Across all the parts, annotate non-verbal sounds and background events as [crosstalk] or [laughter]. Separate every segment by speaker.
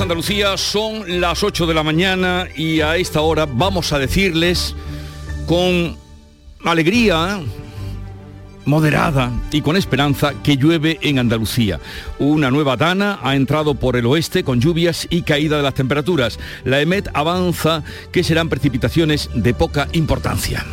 Speaker 1: Andalucía, son las 8 de la mañana y a esta hora vamos a decirles con alegría moderada y con esperanza que llueve en Andalucía. Una nueva dana ha entrado por el oeste con lluvias y caída de las temperaturas. La EMET avanza que serán precipitaciones de poca importancia.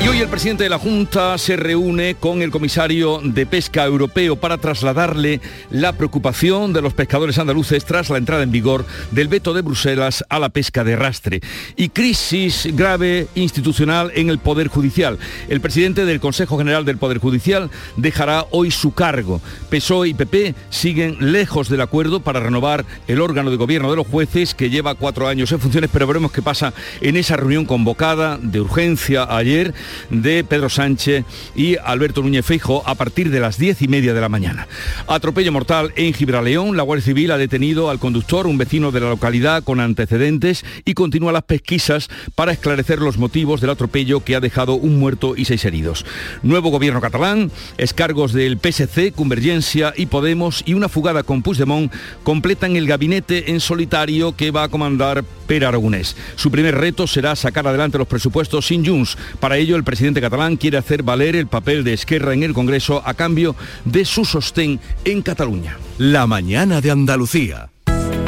Speaker 1: Y hoy el presidente de la Junta se reúne con el comisario de Pesca Europeo para trasladarle la preocupación de los pescadores andaluces tras la entrada en vigor del veto de Bruselas a la pesca de rastre. Y crisis grave institucional en el Poder Judicial. El presidente del Consejo General del Poder Judicial dejará hoy su cargo. PSOE y PP siguen lejos del acuerdo para renovar el órgano de gobierno de los jueces que lleva cuatro años en funciones, pero veremos qué pasa en esa reunión convocada de urgencia ayer de Pedro Sánchez y Alberto Núñez Feijo a partir de las diez y media de la mañana. Atropello mortal en Gibraleón. La Guardia Civil ha detenido al conductor, un vecino de la localidad con antecedentes, y continúa las pesquisas para esclarecer los motivos del atropello que ha dejado un muerto y seis heridos. Nuevo gobierno catalán, escargos del PSC, Convergencia y Podemos y una fugada con Puigdemont completan el gabinete en solitario que va a comandar Per Aragonés. Su primer reto será sacar adelante los presupuestos sin Junts. Para ello, el presidente catalán quiere hacer valer el papel de Esquerra en el Congreso a cambio de su sostén en Cataluña.
Speaker 2: La mañana de Andalucía.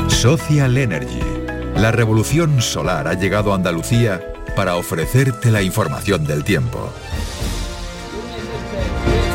Speaker 2: Social Energy. La revolución solar ha llegado a Andalucía para ofrecerte la información del tiempo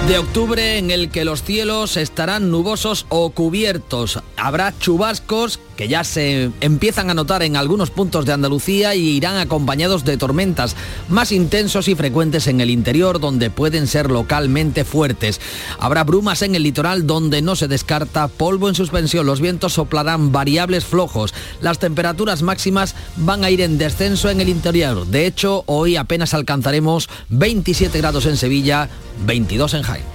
Speaker 3: de octubre en el que los cielos estarán nubosos o cubiertos. Habrá chubascos que ya se empiezan a notar en algunos puntos de Andalucía y irán acompañados de tormentas más intensos y frecuentes en el interior donde pueden ser localmente fuertes. Habrá brumas en el litoral donde no se descarta polvo en suspensión. Los vientos soplarán variables flojos. Las temperaturas máximas van a ir en descenso en el interior. De hecho, hoy apenas alcanzaremos 27 grados en Sevilla, 22 en Jaén.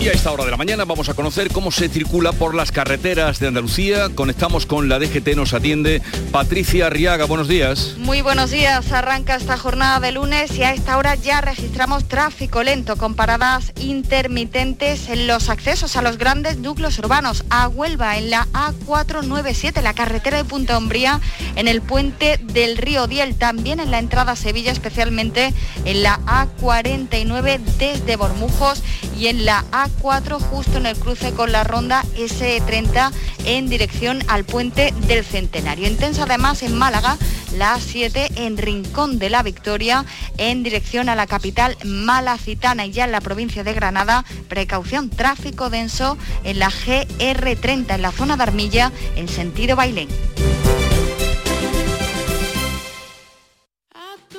Speaker 1: Y a esta hora de la mañana vamos a conocer cómo se circula por las carreteras de Andalucía. Conectamos con la DGT, nos atiende Patricia Arriaga. Buenos días.
Speaker 4: Muy buenos días. Arranca esta jornada de lunes y a esta hora ya registramos tráfico lento con paradas intermitentes en los accesos a los grandes núcleos urbanos. A Huelva en la A497, la carretera de Punta Umbría, en el puente del río Diel, también en la entrada a Sevilla, especialmente en la A49 desde Bormujos y en la A4 justo en el cruce con la ronda S30 en dirección al puente del Centenario. Intensa además en Málaga, la A7 en Rincón de la Victoria en dirección a la capital malacitana y ya en la provincia de Granada, precaución tráfico denso en la GR30 en la zona de Armilla en sentido Bailén.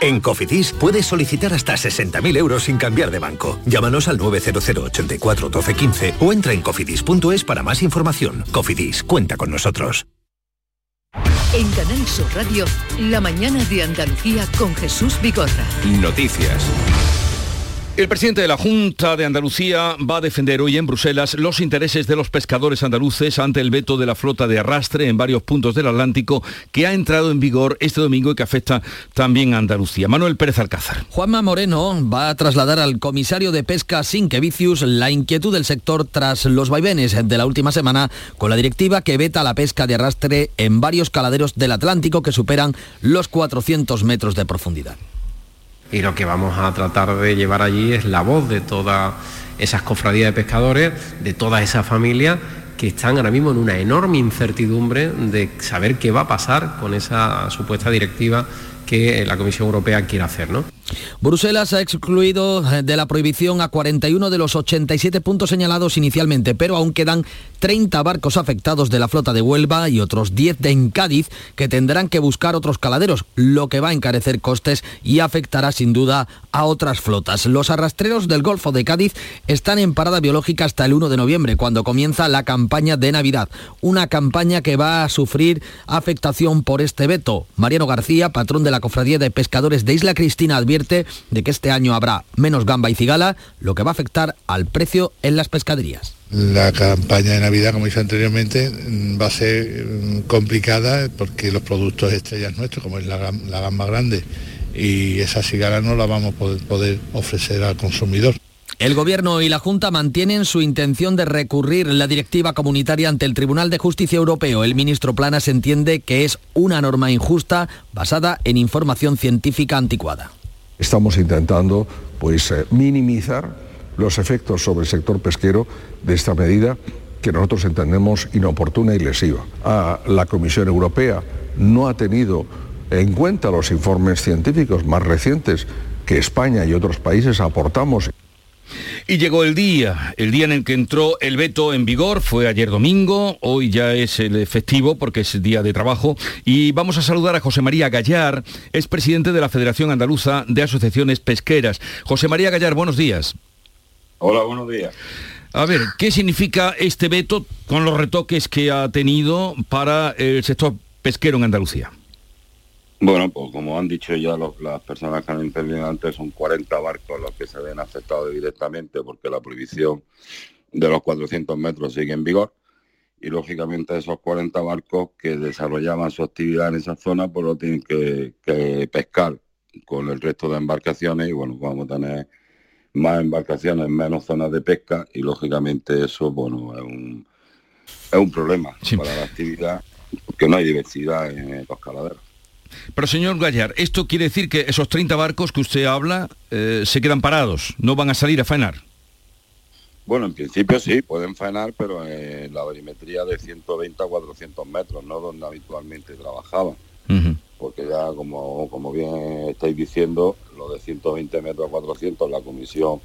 Speaker 5: En Cofidis puedes solicitar hasta 60.000 euros sin cambiar de banco. Llámanos al 900 84 12 15 o entra en cofidis.es para más información. Cofidis, cuenta con nosotros.
Speaker 6: En Canal Sur Radio, la mañana de Andalucía con Jesús Bigorra.
Speaker 2: Noticias.
Speaker 1: El presidente de la Junta de Andalucía va a defender hoy en Bruselas los intereses de los pescadores andaluces ante el veto de la flota de arrastre en varios puntos del Atlántico que ha entrado en vigor este domingo y que afecta también a Andalucía. Manuel Pérez Alcázar.
Speaker 3: Juanma Moreno va a trasladar al comisario de pesca Sinquevicius la inquietud del sector tras los vaivenes de la última semana con la directiva que veta la pesca de arrastre en varios caladeros del Atlántico que superan los 400 metros de profundidad
Speaker 7: y lo que vamos a tratar de llevar allí es la voz de todas esas cofradías de pescadores, de todas esas familias que están ahora mismo en una enorme incertidumbre de saber qué va a pasar con esa supuesta directiva que la Comisión Europea quiere hacer. ¿no?
Speaker 3: Bruselas ha excluido eh, de la prohibición a 41 de los 87 puntos señalados inicialmente, pero aún quedan 30 barcos afectados de la flota de Huelva y otros 10 de Cádiz que tendrán que buscar otros caladeros, lo que va a encarecer costes y afectará sin duda a otras flotas. Los arrastreros del Golfo de Cádiz están en parada biológica hasta el 1 de noviembre, cuando comienza la campaña de Navidad, una campaña que va a sufrir afectación por este veto. Mariano García, patrón de la Cofradía de Pescadores de Isla Cristina, advierte de que este año habrá menos gamba y cigala, lo que va a afectar al precio en las pescaderías.
Speaker 8: La campaña de Navidad, como dije anteriormente, mm, va a ser mm, complicada porque los productos estrellas nuestros, como es la, gamba grande y esa cigala, no la vamos a poder ofrecer al consumidor.
Speaker 3: El Gobierno y la Junta mantienen su intención de recurrir la directiva comunitaria ante el Tribunal de Justicia Europeo. El ministro Planas entiende que es una norma injusta basada en información científica anticuada.
Speaker 9: Estamos intentando pues, eh, minimizar los efectos sobre el sector pesquero de esta medida que nosotros entendemos inoportuna y lesiva. Ah, la Comisión Europea no ha tenido en cuenta los informes científicos más recientes que España y otros países aportamos.
Speaker 1: Y llegó el día, el día en el que entró el veto en vigor, fue ayer domingo, hoy ya es el festivo porque es día de trabajo y vamos a saludar a José María Gallar, es presidente de la Federación Andaluza de Asociaciones Pesqueras. José María Gallar, buenos días.
Speaker 10: Hola, buenos días.
Speaker 1: A ver, ¿qué significa este veto con los retoques que ha tenido para el sector pesquero en Andalucía?
Speaker 10: Bueno, pues como han dicho ya las personas que han intervenido antes, son 40 barcos los que se ven afectados directamente porque la prohibición de los 400 metros sigue en vigor y lógicamente esos 40 barcos que desarrollaban su actividad en esa zona pues lo tienen que, pescar con el resto de embarcaciones y bueno, vamos a tener más embarcaciones, menos zonas de pesca y lógicamente eso bueno es un, es un problema para la actividad porque no hay diversidad en los caladeros.
Speaker 1: Pero señor Gallar, ¿esto quiere decir que esos 30 barcos que usted habla eh, se quedan parados, no van a salir a faenar?
Speaker 10: Bueno, en principio sí, pueden faenar, pero en la barimetría de 120 a 400 metros, no donde habitualmente trabajaban. Porque ya, como, como bien estáis diciendo, lo de 120 metros a 400, la comisión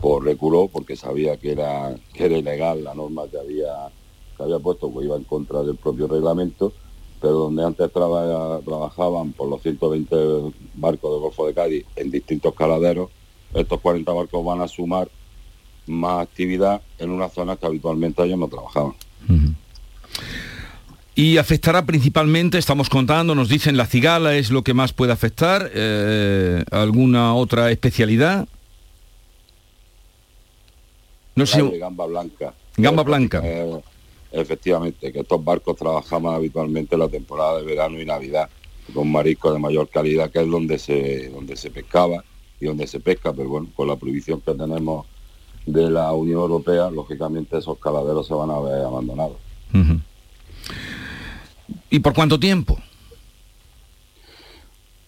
Speaker 10: por pues, reculó porque sabía que era, que era ilegal la norma que había, que había puesto, que iba en contra del propio reglamento pero donde antes trabajaban por los 120 barcos del Golfo de Cádiz en distintos caladeros, estos 40 barcos van a sumar más actividad en una zona que habitualmente ellos no trabajaban.
Speaker 1: Y afectará principalmente, estamos contando, nos dicen la cigala es lo que más puede afectar, eh, alguna otra especialidad.
Speaker 10: No sé. Gamba blanca.
Speaker 1: Gamba blanca.
Speaker 10: Eh, efectivamente, que estos barcos trabajaban habitualmente la temporada de verano y Navidad, con mariscos de mayor calidad, que es donde se, donde se pescaba y donde se pesca, pero bueno, con la prohibición que tenemos de la Unión Europea, lógicamente esos caladeros se van a ver abandonados.
Speaker 1: ¿Y por cuánto tiempo?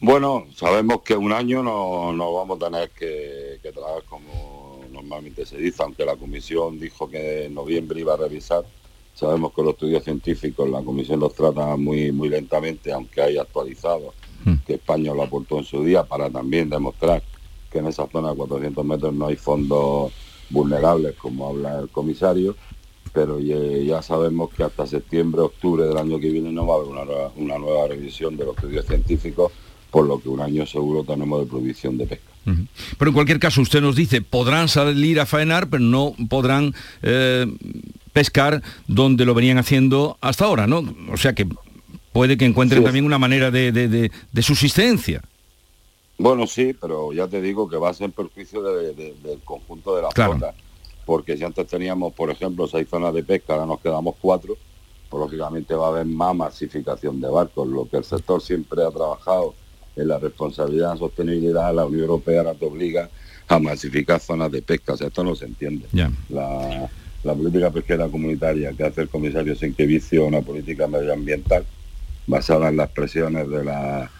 Speaker 10: Bueno, sabemos que un año no, no vamos a tener que, que trabajar como normalmente se dice, aunque la comisión dijo que en noviembre iba a revisar Sabemos que los estudios científicos, la comisión los trata muy, muy lentamente, aunque hay actualizado, hmm. que España lo aportó en su día para también demostrar que en esa zona de 400 metros no hay fondos vulnerables, como habla el comisario, pero ya, sabemos que hasta septiembre, octubre del año que viene no va a haber una, nueva revisión de los estudios científicos, por lo que un año seguro tenemos de prohibición de pesca.
Speaker 1: Pero en cualquier caso, usted nos dice, podrán salir a faenar, pero no podrán eh, pescar donde lo venían haciendo hasta ahora, ¿no? O sea que puede que encuentren también una manera de, subsistencia.
Speaker 10: Bueno, sí, pero ya te digo que va a ser en perjuicio del conjunto de la flota. Porque si antes teníamos, por ejemplo, seis zonas de pesca, ahora nos quedamos cuatro, pues lógicamente va a haber más masificación de barcos. Lo que el sector siempre ha trabajado en la responsabilidad, sostenibilidad, la Unión Europea te obliga a masificar zonas de pesca. O sea, esto no se entiende. La, política pesquera comunitaria que hace el comisario vicio una política medioambiental basada en las presiones de la,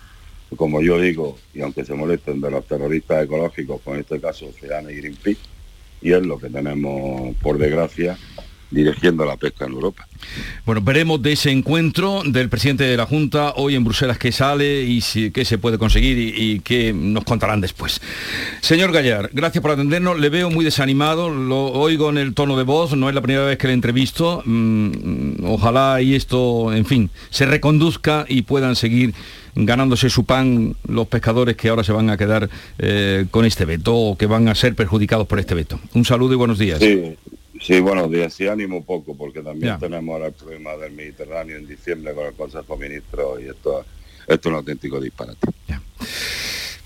Speaker 10: como yo digo, y aunque se molesten, de los terroristas ecológicos, con este caso Oceana y Greenpeace, y es lo que tenemos, por desgracia, dirigiendo la pesca en Europa.
Speaker 1: Bueno, veremos de ese encuentro del presidente de la Junta hoy en Bruselas qué sale y si, qué se puede conseguir y, qué nos contarán después. Señor Gallar, gracias por atendernos. Le veo muy desanimado, lo oigo en el tono de voz, no es la primera vez que le entrevisto. Mm, ojalá y esto, en fin, se reconduzca y puedan seguir ganándose su pan los pescadores que ahora se van a quedar eh, con este veto o que van a ser perjudicados por este veto. Un saludo y buenos días.
Speaker 10: Sí, buenos días. Sí, ánimo poco, porque también tenemos ahora el problema del Mediterráneo en diciembre con el Consejo Ministro y esto, esto es un auténtico disparate.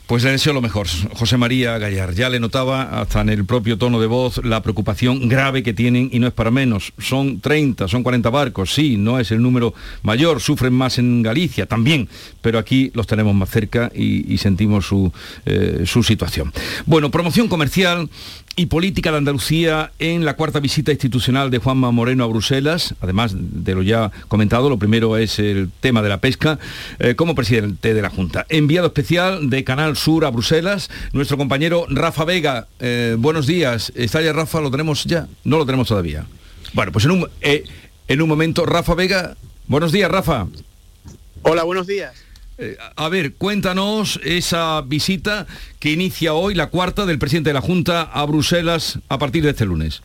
Speaker 1: Pues le deseo lo mejor, José María Gallar. Ya le notaba hasta en el propio tono de voz la preocupación grave que tienen y no es para menos. Son 30, son 40 barcos, sí, no es el número mayor, sufren más en Galicia también, pero aquí los tenemos más cerca y, sentimos su, eh, su situación. Bueno, promoción comercial y política de Andalucía en la cuarta visita institucional de Juanma Moreno a Bruselas, además de lo ya comentado, lo primero es el tema de la pesca, eh, como presidente de la Junta. Enviado especial de Canal Sur a Bruselas, nuestro compañero Rafa Vega. Eh, buenos días, ¿está ya Rafa? ¿Lo tenemos ya? No lo tenemos todavía. Bueno, pues en un, eh, en un momento, Rafa Vega, buenos días, Rafa.
Speaker 11: Hola, buenos días.
Speaker 1: Eh, a ver, cuéntanos esa visita que inicia hoy, la cuarta del presidente de la Junta a Bruselas a partir de este lunes.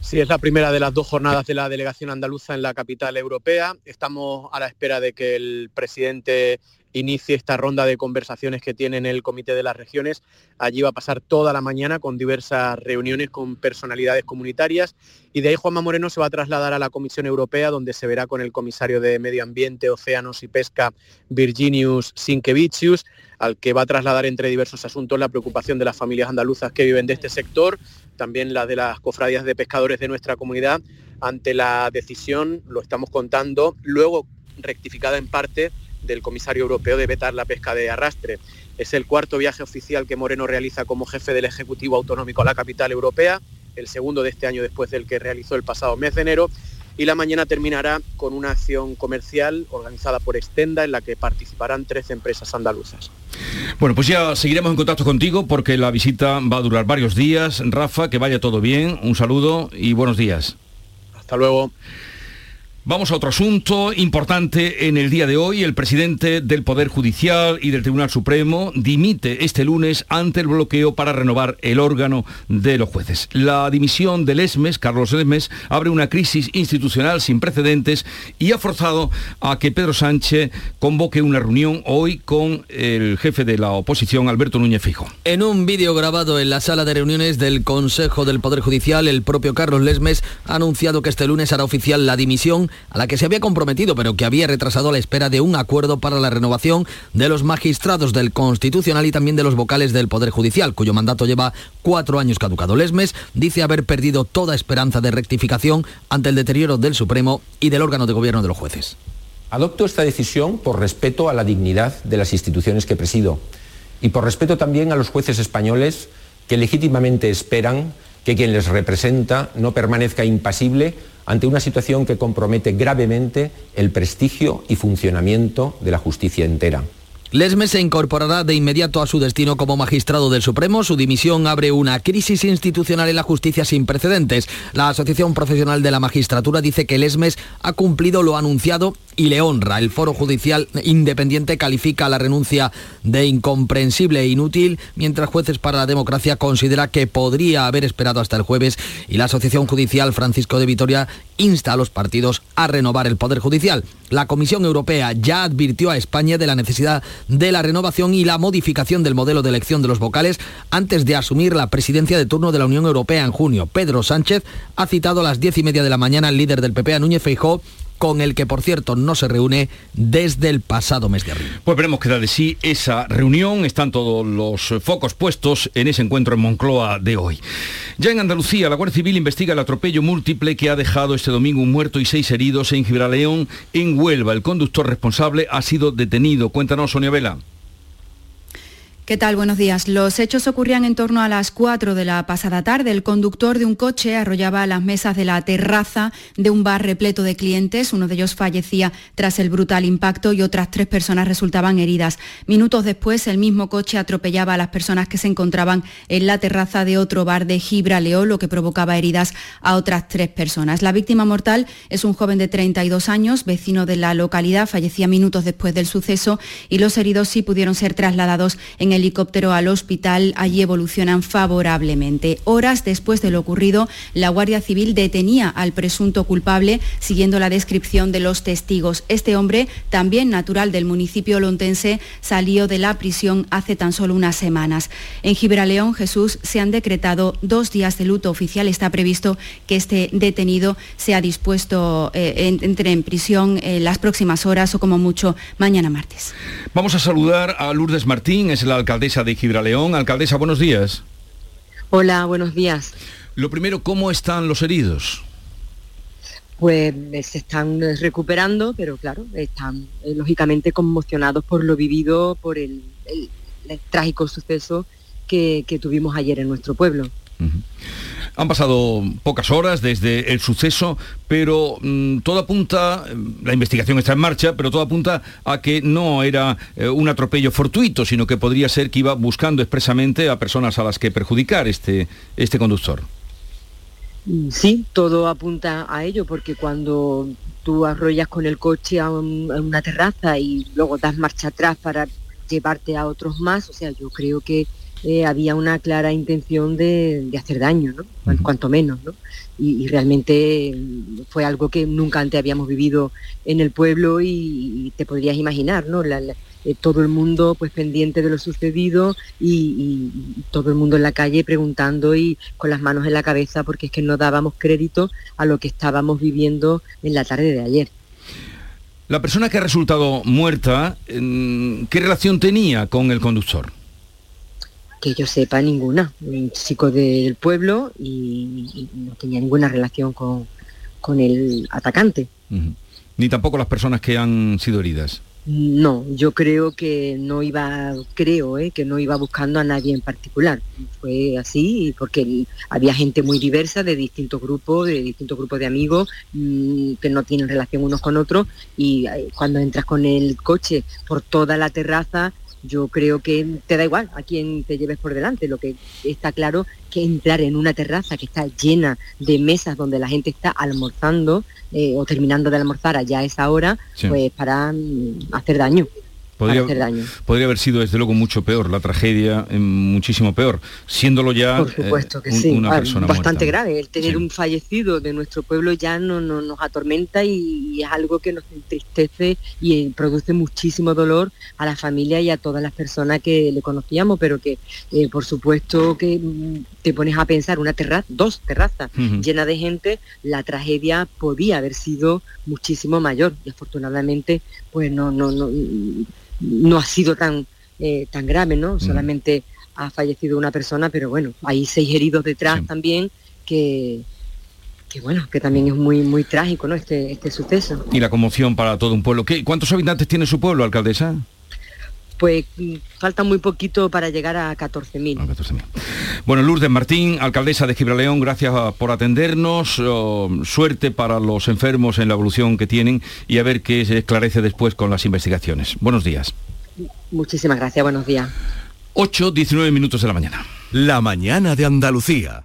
Speaker 11: Sí, es la primera de las dos jornadas de la delegación andaluza en la capital europea. Estamos a la espera de que el presidente inicie esta ronda de conversaciones que tiene en el Comité de las Regiones. Allí va a pasar toda la mañana con diversas reuniones con personalidades comunitarias y de ahí Juanma Moreno se va a trasladar a la Comisión Europea donde se verá con el comisario de Medio Ambiente, Océanos y Pesca, Virginius Sinkevicius, al que va a trasladar entre diversos asuntos la preocupación de las familias andaluzas que viven de este sector, también la de las cofradías de pescadores de nuestra comunidad, ante la decisión, lo estamos contando, luego rectificada en parte del comisario europeo de vetar la pesca de arrastre. Es el cuarto viaje oficial que Moreno realiza como jefe del Ejecutivo Autonómico a la capital europea, el segundo de este año después del que realizó el pasado mes de enero, y la mañana terminará con una acción comercial organizada por Extenda en la que participarán tres empresas andaluzas.
Speaker 1: Bueno, pues ya seguiremos en contacto contigo porque la visita va a durar varios días. Rafa, que vaya todo bien, un saludo y buenos días.
Speaker 11: Hasta luego.
Speaker 1: Vamos a otro asunto importante en el día de hoy. El presidente del Poder Judicial y del Tribunal Supremo dimite este lunes ante el bloqueo para renovar el órgano de los jueces. La dimisión del ESMES, Carlos Lesmes, abre una crisis institucional sin precedentes y ha forzado a que Pedro Sánchez convoque una reunión hoy con el jefe de la oposición, Alberto Núñez Fijo.
Speaker 3: En un vídeo grabado en la sala de reuniones del Consejo del Poder Judicial, el propio Carlos Lesmes ha anunciado que este lunes hará oficial la dimisión a la que se había comprometido, pero que había retrasado la espera de un acuerdo para la renovación de los magistrados del Constitucional y también de los vocales del Poder Judicial, cuyo mandato lleva cuatro años caducado. Lesmes dice haber perdido toda esperanza de rectificación ante el deterioro del Supremo y del órgano de gobierno de los jueces.
Speaker 12: Adopto esta decisión por respeto a la dignidad de las instituciones que presido y por respeto también a los jueces españoles que legítimamente esperan que quien les representa no permanezca impasible ante una situación que compromete gravemente el prestigio y funcionamiento de la justicia entera.
Speaker 3: Lesmes se incorporará de inmediato a su destino como magistrado del Supremo. Su dimisión abre una crisis institucional en la justicia sin precedentes. La Asociación Profesional de la Magistratura dice que Lesmes ha cumplido lo anunciado y le honra. El Foro Judicial Independiente califica la renuncia de incomprensible e inútil, mientras Jueces para la Democracia considera que podría haber esperado hasta el jueves y la Asociación Judicial Francisco de Vitoria insta a los partidos a renovar el Poder Judicial. La Comisión Europea ya advirtió a España de la necesidad de la renovación y la modificación del modelo de elección de los vocales antes de asumir la presidencia de turno de la Unión Europea en junio. Pedro Sánchez ha citado a las diez y media de la mañana al líder del PP, a Núñez Feijó, con el que por cierto no se reúne desde el pasado mes de abril.
Speaker 1: Pues veremos qué da de sí esa reunión. Están todos los focos puestos en ese encuentro en Moncloa de hoy. Ya en Andalucía, la Guardia Civil investiga el atropello múltiple que ha dejado este domingo un muerto y seis heridos en Gibraleón, en Huelva. El conductor responsable ha sido detenido. Cuéntanos, Sonia Vela.
Speaker 13: ¿Qué tal? Buenos días. Los hechos ocurrían en torno a las 4 de la pasada tarde. El conductor de un coche arrollaba las mesas de la terraza de un bar repleto de clientes. Uno de ellos fallecía tras el brutal impacto y otras tres personas resultaban heridas. Minutos después, el mismo coche atropellaba a las personas que se encontraban en la terraza de otro bar de Gibraleo, lo que provocaba heridas a otras tres personas. La víctima mortal es un joven de 32 años, vecino de la localidad, fallecía minutos después del suceso y los heridos sí pudieron ser trasladados en helicóptero al hospital, allí evolucionan favorablemente. Horas después de lo ocurrido, la Guardia Civil detenía al presunto culpable siguiendo la descripción de los testigos. Este hombre, también natural del municipio lontense, salió de la prisión hace tan solo unas semanas. En Gibraleón, Jesús, se han decretado dos días de luto oficial. Está previsto que este detenido sea dispuesto, eh, entre en prisión eh, las próximas horas o como mucho mañana martes.
Speaker 1: Vamos a saludar a Lourdes Martín, es la alcaldesa de Gibraleón. Alcaldesa, buenos días.
Speaker 14: Hola, buenos días.
Speaker 1: Lo primero, ¿cómo están los heridos?
Speaker 14: Pues eh, se están eh, recuperando, pero claro, están eh, lógicamente conmocionados por lo vivido, por el, trágico suceso que, tuvimos ayer en nuestro pueblo.
Speaker 1: Han pasado pocas horas desde el suceso, pero mm, todo apunta, mm, la investigación está en marcha, pero todo apunta a que no era eh, un atropello fortuito, sino que podría ser que iba buscando expresamente a personas a las que perjudicar este, este conductor.
Speaker 14: Mm, sí, todo apunta a ello, porque cuando tú arrollas con el coche a, una terraza y luego das marcha atrás para llevarte a otros más, o sea, yo creo que eh, había una clara intención de, hacer daño, ¿no? cuanto menos. ¿no? Y, realmente mm, fue algo que nunca antes habíamos vivido en el pueblo y, te podrías imaginar, ¿no? Eh, todo el mundo pues pendiente de lo sucedido y, todo el mundo en la calle preguntando y con las manos en la cabeza porque es que no dábamos crédito a lo que estábamos viviendo en la tarde de ayer.
Speaker 1: La persona que ha resultado muerta, ¿qué relación tenía con el conductor?
Speaker 14: Que yo sepa ninguna, un chico del pueblo y, no tenía ninguna relación con, el atacante.
Speaker 1: Ni tampoco las personas que han sido heridas.
Speaker 14: No, yo creo que no iba, creo ¿eh? que no iba buscando a nadie en particular. Fue así porque había gente muy diversa de distintos grupos, de distintos grupos de amigos mm, que no tienen relación unos con otros y eh, cuando entras con el coche por toda la terraza yo creo que te da igual a quién te lleves por delante. Lo que está claro que entrar en una terraza que está llena de mesas donde la gente está almorzando eh, o terminando de almorzar allá a esa hora, pues para mm, hacer daño.
Speaker 1: Podría, haber sido desde luego mucho peor, la tragedia eh, muchísimo peor, siéndolo ya
Speaker 14: Por supuesto que sí. una persona bastante grave. El tener un fallecido de nuestro pueblo ya no, nos atormenta y, es algo que nos entristece y eh, produce muchísimo dolor a la familia y a todas las personas que le conocíamos, pero que eh, por supuesto que mm, te pones a pensar una terraza, dos terrazas llenas de gente, la tragedia podía haber sido muchísimo mayor y afortunadamente pues no, no, no no ha sido tan, eh, tan grave, ¿no? Mm. Solamente ha fallecido una persona, pero bueno, hay seis heridos detrás también que, que bueno, que también es muy muy trágico, ¿no? Este, este suceso.
Speaker 1: Y la conmoción para todo un pueblo. ¿Qué, ¿Cuántos habitantes tiene su pueblo, alcaldesa?
Speaker 14: Pues falta muy poquito para llegar a 14.000.
Speaker 1: Bueno, Lourdes Martín, alcaldesa de Gibraleón, gracias por atendernos. Oh, suerte para los enfermos en la evolución que tienen y a ver qué se esclarece después con las investigaciones. Buenos días.
Speaker 14: Muchísimas gracias, buenos días.
Speaker 1: 8, 19 minutos de la mañana.
Speaker 2: La mañana de Andalucía.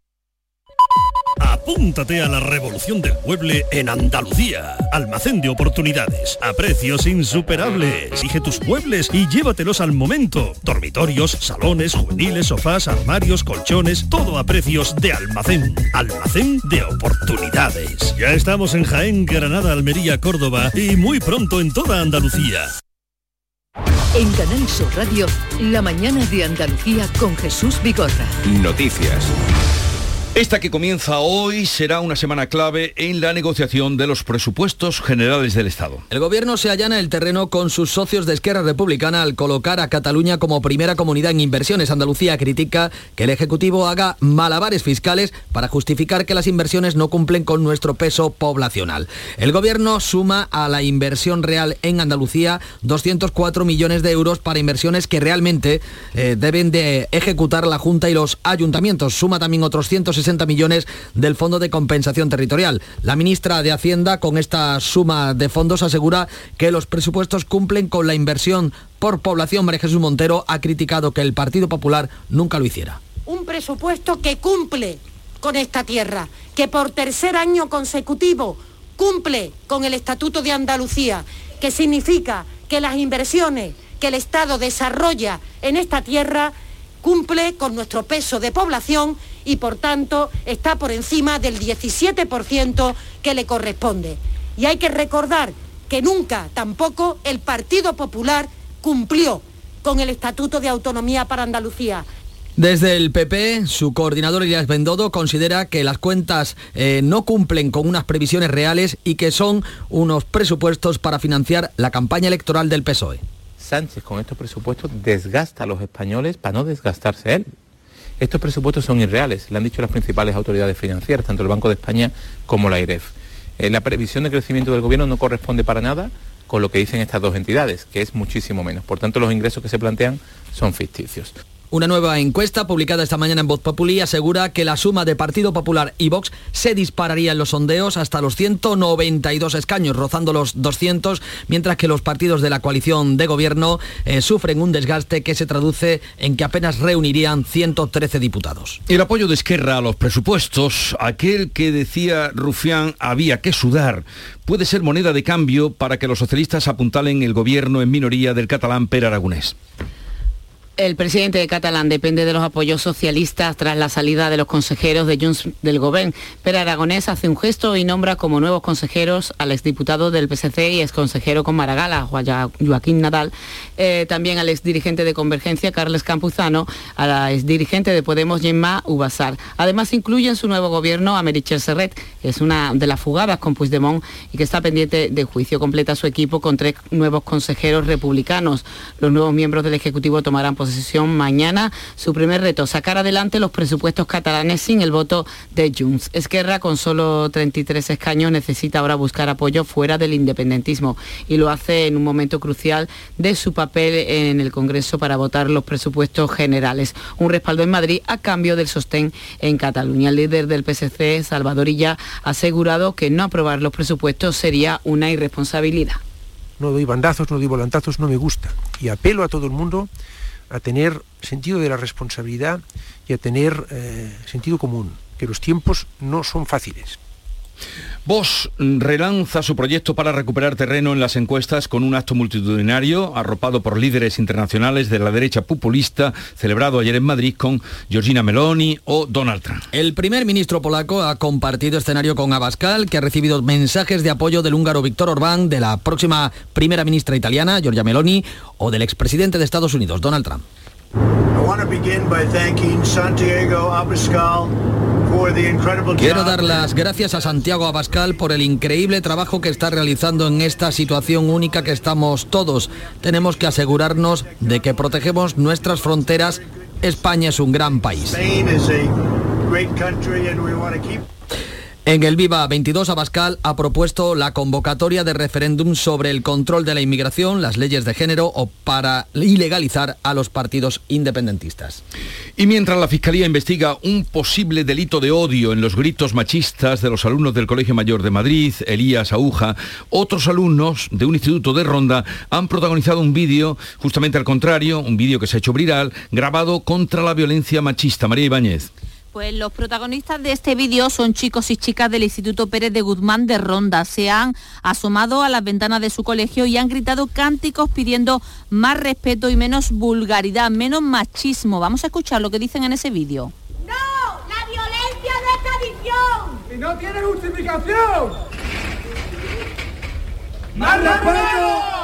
Speaker 15: Apúntate a la revolución del mueble en Andalucía. Almacén de oportunidades, a precios insuperables. Elige tus muebles y llévatelos al momento. Dormitorios, salones, juveniles, sofás, armarios, colchones, todo a precios de almacén. Almacén de oportunidades. Ya estamos en Jaén, Granada, Almería, Córdoba y muy pronto en toda Andalucía.
Speaker 6: En Canal Sur Radio, la mañana de Andalucía con Jesús Bigorra.
Speaker 2: Noticias.
Speaker 1: Esta que comienza hoy será una semana clave en la negociación de los presupuestos generales del Estado.
Speaker 3: El gobierno se allana el terreno con sus socios de Esquerra Republicana al colocar a Cataluña como primera comunidad en inversiones. Andalucía critica que el Ejecutivo haga malabares fiscales para justificar que las inversiones no cumplen con nuestro peso poblacional. El gobierno suma a la inversión real en Andalucía 204 millones de euros para inversiones que realmente eh, deben de ejecutar la Junta y los ayuntamientos. Suma también otros 160 60 millones del Fondo de Compensación Territorial. La ministra de Hacienda, con esta suma de fondos, asegura que los presupuestos cumplen con la inversión por población. María Jesús Montero ha criticado que el Partido Popular nunca lo hiciera.
Speaker 16: Un presupuesto que cumple con esta tierra, que por tercer año consecutivo cumple con el Estatuto de Andalucía, que significa que las inversiones que el Estado desarrolla en esta tierra cumple con nuestro peso de población y por tanto está por encima del 17% que le corresponde. Y hay que recordar que nunca tampoco el Partido Popular cumplió con el Estatuto de Autonomía para Andalucía.
Speaker 3: Desde el PP, su coordinador Elías Bendodo considera que las cuentas eh, no cumplen con unas previsiones reales y que son unos presupuestos para financiar la campaña electoral del PSOE.
Speaker 17: Sánchez con estos presupuestos desgasta a los españoles para no desgastarse él. Estos presupuestos son irreales, le han dicho las principales autoridades financieras, tanto el Banco de España como la IREF. Eh, la previsión de crecimiento del gobierno no corresponde para nada con lo que dicen estas dos entidades, que es muchísimo menos. Por tanto, los ingresos que se plantean son ficticios.
Speaker 3: Una nueva encuesta publicada esta mañana en Voz Populi asegura que la suma de Partido Popular y Vox se dispararía en los sondeos hasta los 192 escaños, rozando los 200, mientras que los partidos de la coalición de gobierno eh, sufren un desgaste que se traduce en que apenas reunirían 113 diputados.
Speaker 1: El apoyo de Esquerra a los presupuestos, aquel que decía Rufián había que sudar, puede ser moneda de cambio para que los socialistas apuntalen el gobierno en minoría del catalán Per Aragonés.
Speaker 18: El presidente de Catalán depende de los apoyos socialistas tras la salida de los consejeros de Junts del Gobierno. Pero Aragonés hace un gesto y nombra como nuevos consejeros al exdiputado del PSC y exconsejero con Maragala, Joaquín Nadal, eh, también al exdirigente de Convergencia, Carles Campuzano, a la exdirigente de Podemos, Gemma Ubasar. Además incluye en su nuevo gobierno a Merichel Serret, que es una de las fugadas con Puigdemont y que está pendiente de juicio. Completa su equipo con tres nuevos consejeros republicanos. Los nuevos miembros del Ejecutivo tomarán posesión mañana. Su primer reto, sacar adelante los presupuestos catalanes sin el voto de Junts. Esquerra, con solo 33 escaños, necesita ahora buscar apoyo fuera del independentismo y lo hace en un momento crucial de su papel en el Congreso para votar los presupuestos generales. Un respaldo en Madrid a cambio del sostén en Cataluña. El líder del PSC, Salvador Illa, ha asegurado que no aprobar los presupuestos sería una irresponsabilidad.
Speaker 19: No doy bandazos, no doy volantazos, no me gusta. Y apelo a todo el mundo a tener sentido de la responsabilidad y a tener eh, sentido común, que los tiempos no son fáciles.
Speaker 1: Vox relanza su proyecto para recuperar terreno en las encuestas con un acto multitudinario arropado por líderes internacionales de la derecha populista celebrado ayer en Madrid con Georgina Meloni o Donald Trump.
Speaker 3: El primer ministro polaco ha compartido escenario con Abascal, que ha recibido mensajes de apoyo del húngaro Víctor Orbán, de la próxima primera ministra italiana, Giorgia Meloni, o del expresidente de Estados Unidos, Donald Trump. Quiero dar las gracias a Santiago Abascal por el increíble trabajo que está realizando en esta situación única que estamos todos. Tenemos que asegurarnos de que protegemos nuestras fronteras. España es un gran país. En el Viva 22, Abascal ha propuesto la convocatoria de referéndum sobre el control de la inmigración, las leyes de género o para ilegalizar a los partidos independentistas.
Speaker 1: Y mientras la Fiscalía investiga un posible delito de odio en los gritos machistas de los alumnos del Colegio Mayor de Madrid, Elías Aúja, otros alumnos de un instituto de Ronda han protagonizado un vídeo, justamente al contrario, un vídeo que se ha hecho viral, grabado contra la violencia machista. María Ibáñez.
Speaker 20: Pues los protagonistas de este vídeo son chicos y chicas del Instituto Pérez de Guzmán de Ronda. Se han asomado a las ventanas de su colegio y han gritado cánticos pidiendo más respeto y menos vulgaridad, menos machismo. Vamos a escuchar lo que dicen en ese vídeo.
Speaker 21: ¡No! ¡La violencia es tradición!
Speaker 22: ¡Y no tiene justificación!
Speaker 21: ¡Más respeto!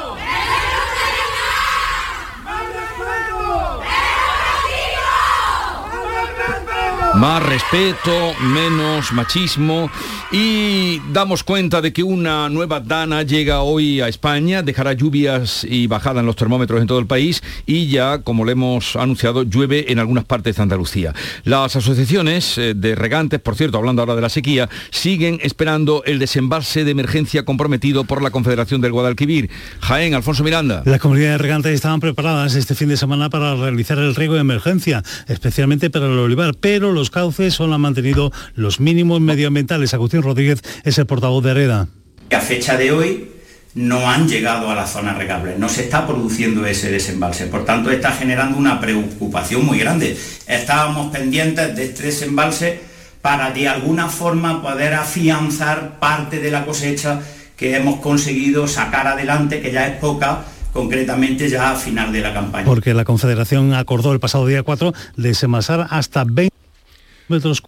Speaker 1: Más respeto, menos machismo y damos cuenta de que una nueva dana llega hoy a España, dejará lluvias y bajada en los termómetros en todo el país y ya, como le hemos anunciado, llueve en algunas partes de Andalucía. Las asociaciones eh, de regantes, por cierto, hablando ahora de la sequía, siguen esperando el desembalse de emergencia comprometido por la Confederación del Guadalquivir. Jaén, Alfonso Miranda.
Speaker 23: Las comunidades de regantes estaban preparadas este fin de semana para realizar el riego de emergencia, especialmente para el olivar, pero los cauces solo han mantenido los mínimos medioambientales. Agustín Rodríguez es el portavoz de Hereda.
Speaker 24: A fecha de hoy no han llegado a la zona regable, no se está produciendo ese desembalse, por tanto está generando una preocupación muy grande. Estábamos pendientes de este desembalse para de alguna forma poder afianzar parte de la cosecha que hemos conseguido sacar adelante, que ya es poca, concretamente ya a final de la campaña.
Speaker 23: Porque la Confederación acordó el pasado día 4 desembalsar hasta 20 metros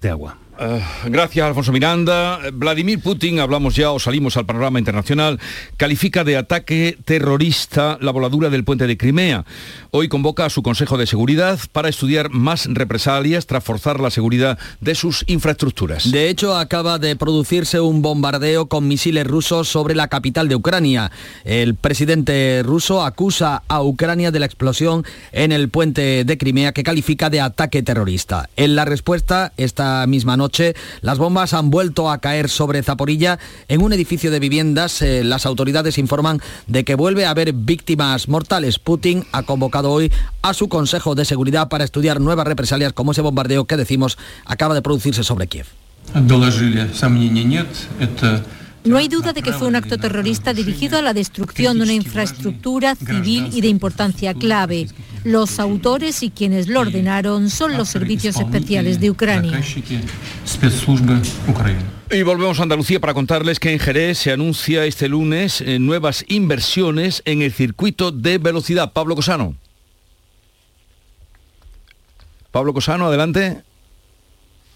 Speaker 23: de agua.
Speaker 1: Uh, gracias, Alfonso Miranda. Vladimir Putin, hablamos ya o salimos al panorama internacional, califica de ataque terrorista la voladura del puente de Crimea. Hoy convoca a su Consejo de Seguridad para estudiar más represalias tras forzar la seguridad de sus infraestructuras.
Speaker 3: De hecho, acaba de producirse un bombardeo con misiles rusos sobre la capital de Ucrania. El presidente ruso acusa a Ucrania de la explosión en el puente de Crimea que califica de ataque terrorista. En la respuesta, esta misma noche, las bombas han vuelto a caer sobre Zaporilla en un edificio de viviendas. Eh, las autoridades informan de que vuelve a haber víctimas mortales. Putin ha convocado hoy a su Consejo de Seguridad para estudiar nuevas represalias como ese bombardeo que decimos acaba de producirse sobre Kiev.
Speaker 25: No hay duda de que fue un acto terrorista dirigido a la destrucción de una infraestructura civil y de importancia clave. Los autores y quienes lo ordenaron son los servicios especiales de Ucrania.
Speaker 1: Y volvemos a Andalucía para contarles que en Jerez se anuncia este lunes eh, nuevas inversiones en el circuito de velocidad. Pablo Cosano. Pablo Cosano, adelante.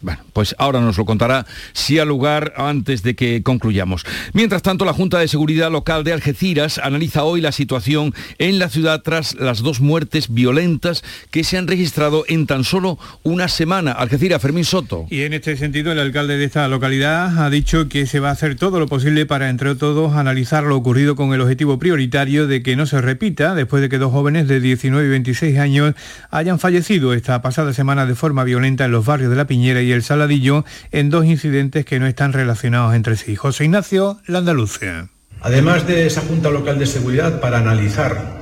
Speaker 1: Bueno, pues ahora nos lo contará si ha lugar antes de que concluyamos. Mientras tanto, la Junta de Seguridad Local de Algeciras analiza hoy la situación en la ciudad tras las dos muertes violentas que se han registrado en tan solo una semana. Algeciras, Fermín Soto.
Speaker 26: Y en este sentido, el alcalde de esta localidad ha dicho que se va a hacer todo lo posible para, entre todos, analizar lo ocurrido con el objetivo prioritario de que no se repita después de que dos jóvenes de 19 y 26 años hayan fallecido esta pasada semana de forma violenta en los barrios de La Piñera y el Saladillo en dos incidentes que no están relacionados entre sí. José Ignacio, La Andalucía.
Speaker 27: Además de esa Junta Local de Seguridad para analizar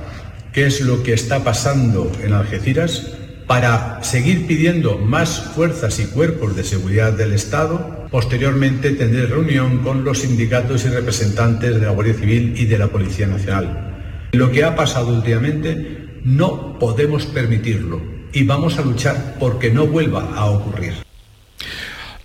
Speaker 27: qué es lo que está pasando en Algeciras, para seguir pidiendo más fuerzas y cuerpos de seguridad del Estado, posteriormente tendré reunión con los sindicatos y representantes de la Guardia Civil y de la Policía Nacional. Lo que ha pasado últimamente no podemos permitirlo y vamos a luchar porque no vuelva a ocurrir.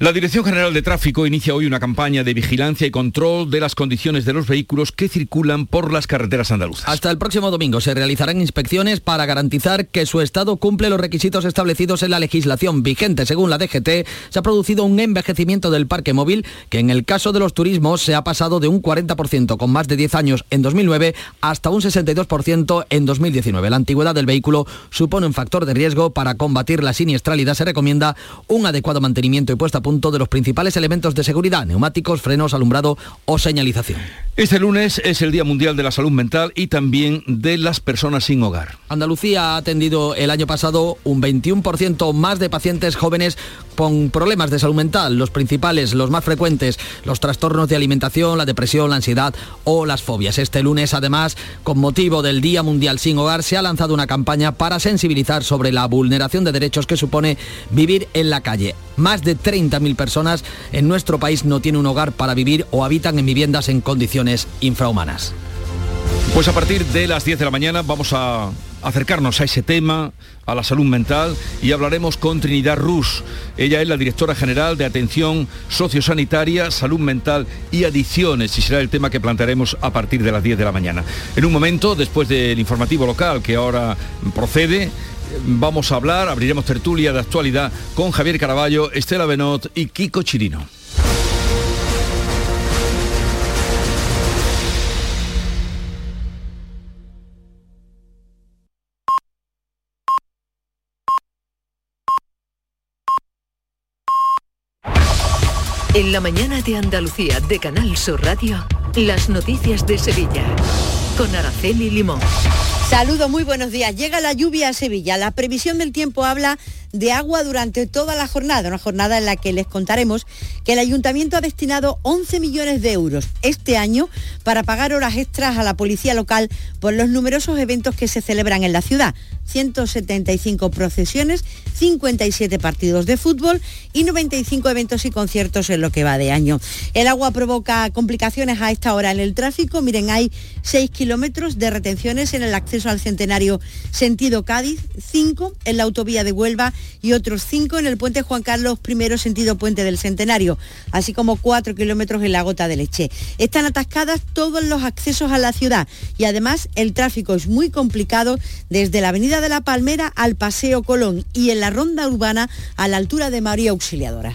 Speaker 1: La Dirección General de Tráfico inicia hoy una campaña de vigilancia y control de las condiciones de los vehículos que circulan por las carreteras andaluzas.
Speaker 3: Hasta el próximo domingo se realizarán inspecciones para garantizar que su estado cumple los requisitos establecidos en la legislación vigente. Según la DGT, se ha producido un envejecimiento del parque móvil que en el caso de los turismos se ha pasado de un 40% con más de 10 años en 2009 hasta un 62% en 2019. La antigüedad del vehículo supone un factor de riesgo para combatir la siniestralidad. Se recomienda un adecuado mantenimiento y puesta punto de los principales elementos de seguridad, neumáticos, frenos, alumbrado o señalización.
Speaker 1: Este lunes es el Día Mundial de la Salud Mental y también de las personas sin hogar.
Speaker 3: Andalucía ha atendido el año pasado un 21% más de pacientes jóvenes con problemas de salud mental. Los principales, los más frecuentes, los trastornos de alimentación, la depresión, la ansiedad o las fobias. Este lunes, además, con motivo del Día Mundial sin Hogar, se ha lanzado una campaña para sensibilizar sobre la vulneración de derechos que supone vivir en la calle. Más de 30.000 personas en nuestro país no tienen un hogar para vivir o habitan en viviendas en condiciones infrahumanas.
Speaker 1: Pues a partir de las 10 de la mañana vamos a acercarnos a ese tema, a la salud mental, y hablaremos con Trinidad Rus. Ella es la directora general de Atención Sociosanitaria, Salud Mental y Adicciones, y será el tema que plantearemos a partir de las 10 de la mañana. En un momento, después del informativo local que ahora procede, vamos a hablar, abriremos tertulia de actualidad con Javier Caraballo, Estela Benot y Kiko Chirino.
Speaker 6: En la mañana de Andalucía de Canal Sur Radio, las noticias de Sevilla con Araceli Limón.
Speaker 28: Saludos, muy buenos días. Llega la lluvia a Sevilla. La previsión del tiempo habla de agua durante toda la jornada, una jornada en la que les contaremos que el ayuntamiento ha destinado 11 millones de euros este año para pagar horas extras a la policía local por los numerosos eventos que se celebran en la ciudad. 175 procesiones, 57 partidos de fútbol y 95 eventos y conciertos en lo que va de año. El agua provoca complicaciones a esta hora en el tráfico. Miren, hay 6 kilómetros de retenciones en el acceso al centenario sentido Cádiz, 5 en la autovía de Huelva y otros 5 en el puente Juan Carlos I sentido puente del centenario, así como 4 kilómetros en la gota de leche. Están atascadas todos los accesos a la ciudad y además el tráfico es muy complicado desde la avenida de la Palmera al Paseo Colón y en la ronda urbana a la altura de María Auxiliadora.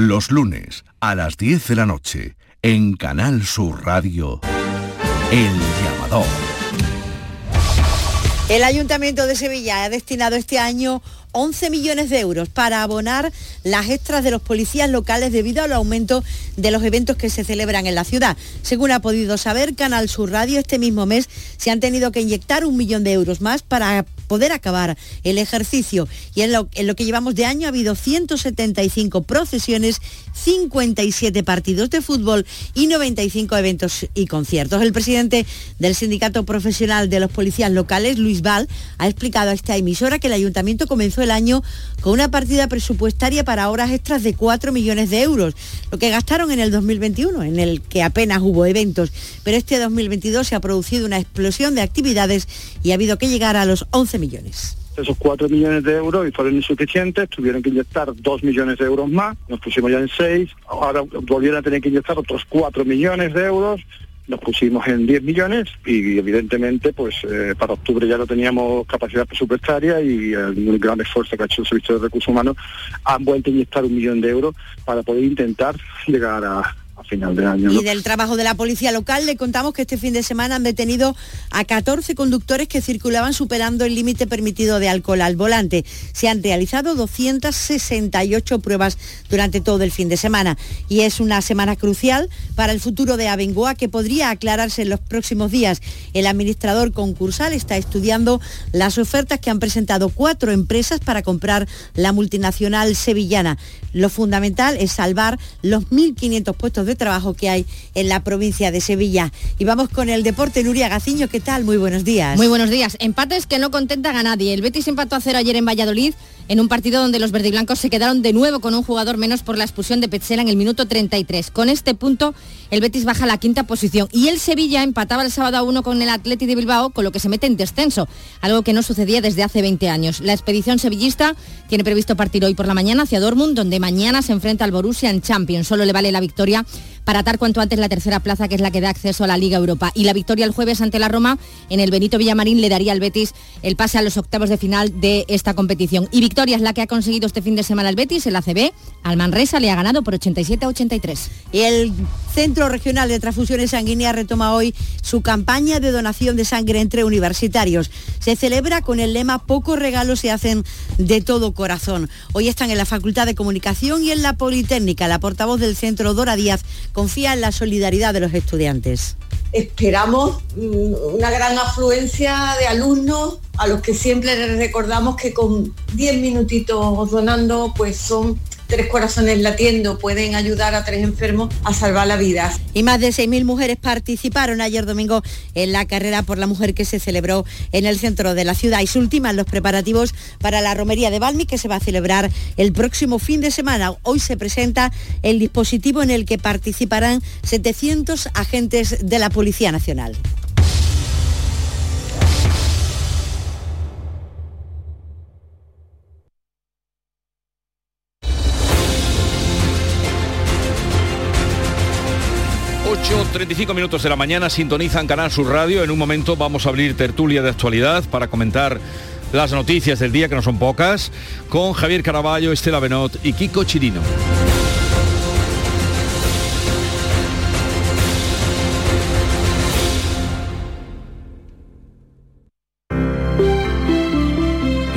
Speaker 29: Los lunes a las 10 de la noche en Canal Sur Radio, El Llamador.
Speaker 28: El Ayuntamiento de Sevilla ha destinado este año 11 millones de euros para abonar las extras de los policías locales debido al aumento de los eventos que se celebran en la ciudad. Según ha podido saber Canal Sur Radio, este mismo mes se han tenido que inyectar un millón de euros más para poder acabar el ejercicio. Y en lo, que llevamos de año ha habido 175 procesiones, 57 partidos de fútbol y 95 eventos y conciertos. El presidente del Sindicato Profesional de los Policías Locales, Luis Val, ha explicado a esta emisora que el ayuntamiento comenzó el año con una partida presupuestaria para horas extras de 4 millones de euros, lo que gastaron en el 2021, en el que apenas hubo eventos. Pero este 2022 se ha producido una explosión de actividades y ha habido que llegar a los 11 millones.
Speaker 30: Esos 4 millones de euros y fueron insuficientes, tuvieron que inyectar 2 millones de euros más, nos pusimos ya en 6, ahora volvieron a tener que inyectar otros 4 millones de euros, nos pusimos en 10 millones y evidentemente pues eh, para octubre ya no teníamos capacidad presupuestaria y el gran esfuerzo que ha hecho el Servicio de Recursos Humanos han vuelto a inyectar un millón de euros para poder intentar llegar a, final de año.
Speaker 28: Y del trabajo de la policía local le contamos que este fin de semana han detenido a 14 conductores que circulaban superando el límite permitido de alcohol al volante. Se han realizado 268 pruebas durante todo el fin de semana y es una semana crucial para el futuro de Abengoa que podría aclararse en los próximos días. El administrador concursal está estudiando las ofertas que han presentado cuatro empresas para comprar la multinacional sevillana. Lo fundamental es salvar los 1.500 puestos de trabajo que hay en la provincia de Sevilla. Y vamos con el deporte. Nuria Gaciño, ¿qué tal? Muy buenos días.
Speaker 31: Muy buenos días. Empates que no contentan a nadie. El Betis empató a cero ayer en Valladolid en un partido donde los verdiblancos se quedaron de nuevo con un jugador menos por la expulsión de Petzela en el minuto 33. Con este punto, el Betis baja a la quinta posición y el Sevilla empataba el sábado a uno con el Atleti de Bilbao, con lo que se mete en descenso, algo que no sucedía desde hace 20 años. La expedición sevillista tiene previsto partir hoy por la mañana hacia Dortmund, donde mañana se enfrenta al Borussia en Champions. Solo le vale la victoria para atar cuanto antes la tercera plaza, que es la que da acceso a la Liga Europa. Y la victoria el jueves ante la Roma en el Benito Villamarín le daría al Betis el pase a los octavos de final de esta competición. Y victoria es la que ha conseguido este fin de semana el Betis, el ACB. Al Manresa le ha ganado por 87 a 83.
Speaker 28: Y el Centro Regional de Transfusiones Sanguíneas retoma hoy su campaña de donación de sangre entre universitarios. Se celebra con el lema Pocos regalos se hacen de todo corazón. Hoy están en la Facultad de Comunicación y en la Politécnica. La portavoz del centro, Dora Díaz, confía en la solidaridad de los estudiantes.
Speaker 32: Esperamos mm, una gran afluencia de alumnos a los que siempre les recordamos que con 10 minutitos donando pues son tres corazones latiendo pueden ayudar a tres enfermos a salvar la vida.
Speaker 28: Y más de 6.000 mujeres participaron ayer domingo en la carrera por la mujer que se celebró en el centro de la ciudad y se ultiman los preparativos para la romería de Balmi que se va a celebrar el próximo fin de semana. Hoy se presenta el dispositivo en el que participarán 700 agentes de la Policía Nacional.
Speaker 1: 35 minutos de la mañana sintonizan Canal Sur Radio. En un momento vamos a abrir tertulia de actualidad para comentar las noticias del día, que no son pocas, con Javier Caraballo, Estela Benot y Kiko Chirino.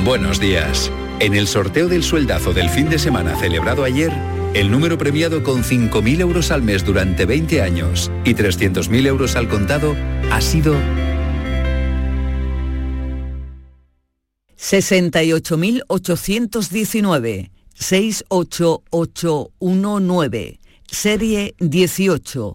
Speaker 33: Buenos días. En el sorteo del sueldazo del fin de semana celebrado ayer, el número premiado con 5.000 euros al mes durante 20 años y 300.000 euros al contado ha sido
Speaker 34: 68.819 68819 serie 18018.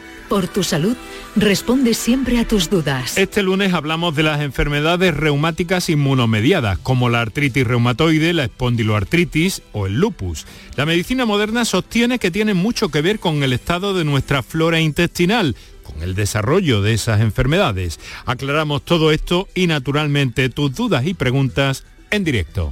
Speaker 6: por tu salud, responde siempre a tus dudas.
Speaker 35: Este lunes hablamos de las enfermedades reumáticas inmunomediadas, como la artritis reumatoide, la espondiloartritis o el lupus. La medicina moderna sostiene que tiene mucho que ver con el estado de nuestra flora intestinal, con el desarrollo de esas enfermedades. Aclaramos todo esto y naturalmente tus dudas y preguntas en directo.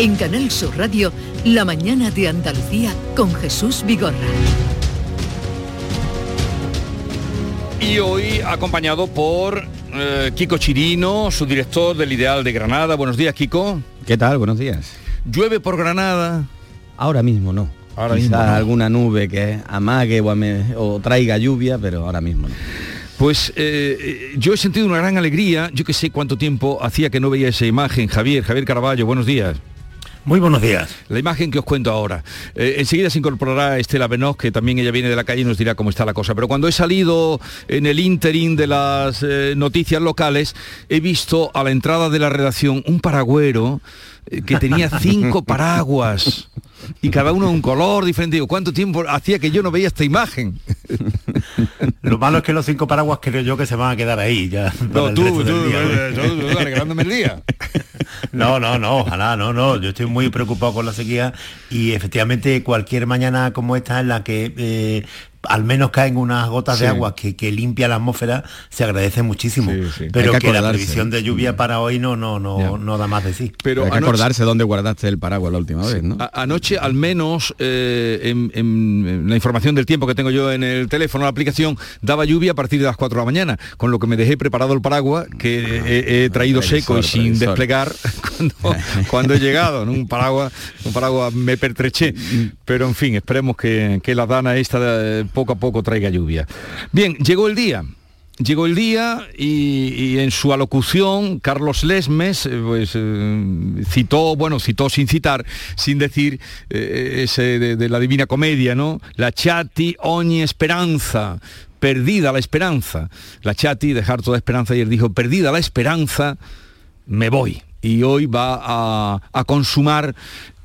Speaker 6: En Canal Sur Radio, La mañana de Andalucía con Jesús Vigorra.
Speaker 1: Y hoy acompañado por eh, Kiko Chirino, su director del Ideal de Granada. Buenos días, Kiko.
Speaker 36: ¿Qué tal? Buenos días.
Speaker 1: ¿Llueve por Granada?
Speaker 36: Ahora mismo no.
Speaker 1: Ahora
Speaker 36: Quizá
Speaker 1: mismo no.
Speaker 36: alguna nube que amague o, ame- o traiga lluvia, pero ahora mismo no.
Speaker 1: Pues eh, eh, yo he sentido una gran alegría. Yo que sé cuánto tiempo hacía que no veía esa imagen. Javier, Javier Caraballo, buenos días.
Speaker 37: Muy buenos días.
Speaker 1: La imagen que os cuento ahora. Eh, enseguida se incorporará Estela Benoz, que también ella viene de la calle y nos dirá cómo está la cosa. Pero cuando he salido en el interín de las eh, noticias locales, he visto a la entrada de la redacción un paragüero eh, que tenía [laughs] cinco paraguas y cada uno un color diferente. Digo, ¿cuánto tiempo hacía que yo no veía esta imagen? [laughs]
Speaker 32: Lo malo es que los cinco paraguas creo yo que se van a quedar ahí ya.
Speaker 1: No, tú, tú, tú, tú, alegrándome el día. [laughs]
Speaker 32: No, no, no, ojalá, no, no. Yo estoy muy preocupado con la sequía y efectivamente cualquier mañana como esta en la que eh, al menos caen unas gotas de agua que, que, limpia la atmósfera, se agradece muchísimo. Pero que, la previsión de lluvia para hoy no, no, no, no da más de sí.
Speaker 36: Pero hay que acordarse dónde guardaste el paraguas la última vez, ¿no?
Speaker 1: anoche, al menos, eh, en, la información del tiempo que tengo yo en el teléfono, la aplicación, daba lluvia a partir de las 4 de la mañana, con lo que me dejé preparado el paraguas, que he, traído seco y sin desplegar [laughs] cuando, he llegado. Un paraguas, un paraguas me pertreché. Pero en fin, esperemos que, la dana esta poco a poco traiga lluvia. Bien, llegó el día. Llegó el día y, en su alocución Carlos Lesmes eh, pues, eh, citó, bueno, citó sin citar, sin decir eh, ese de, la Divina Comedia, ¿no? La chati ogni esperanza, perdida la esperanza. La chati, dejar toda esperanza, y él dijo, perdida la esperanza, me voy y hoy va a, consumar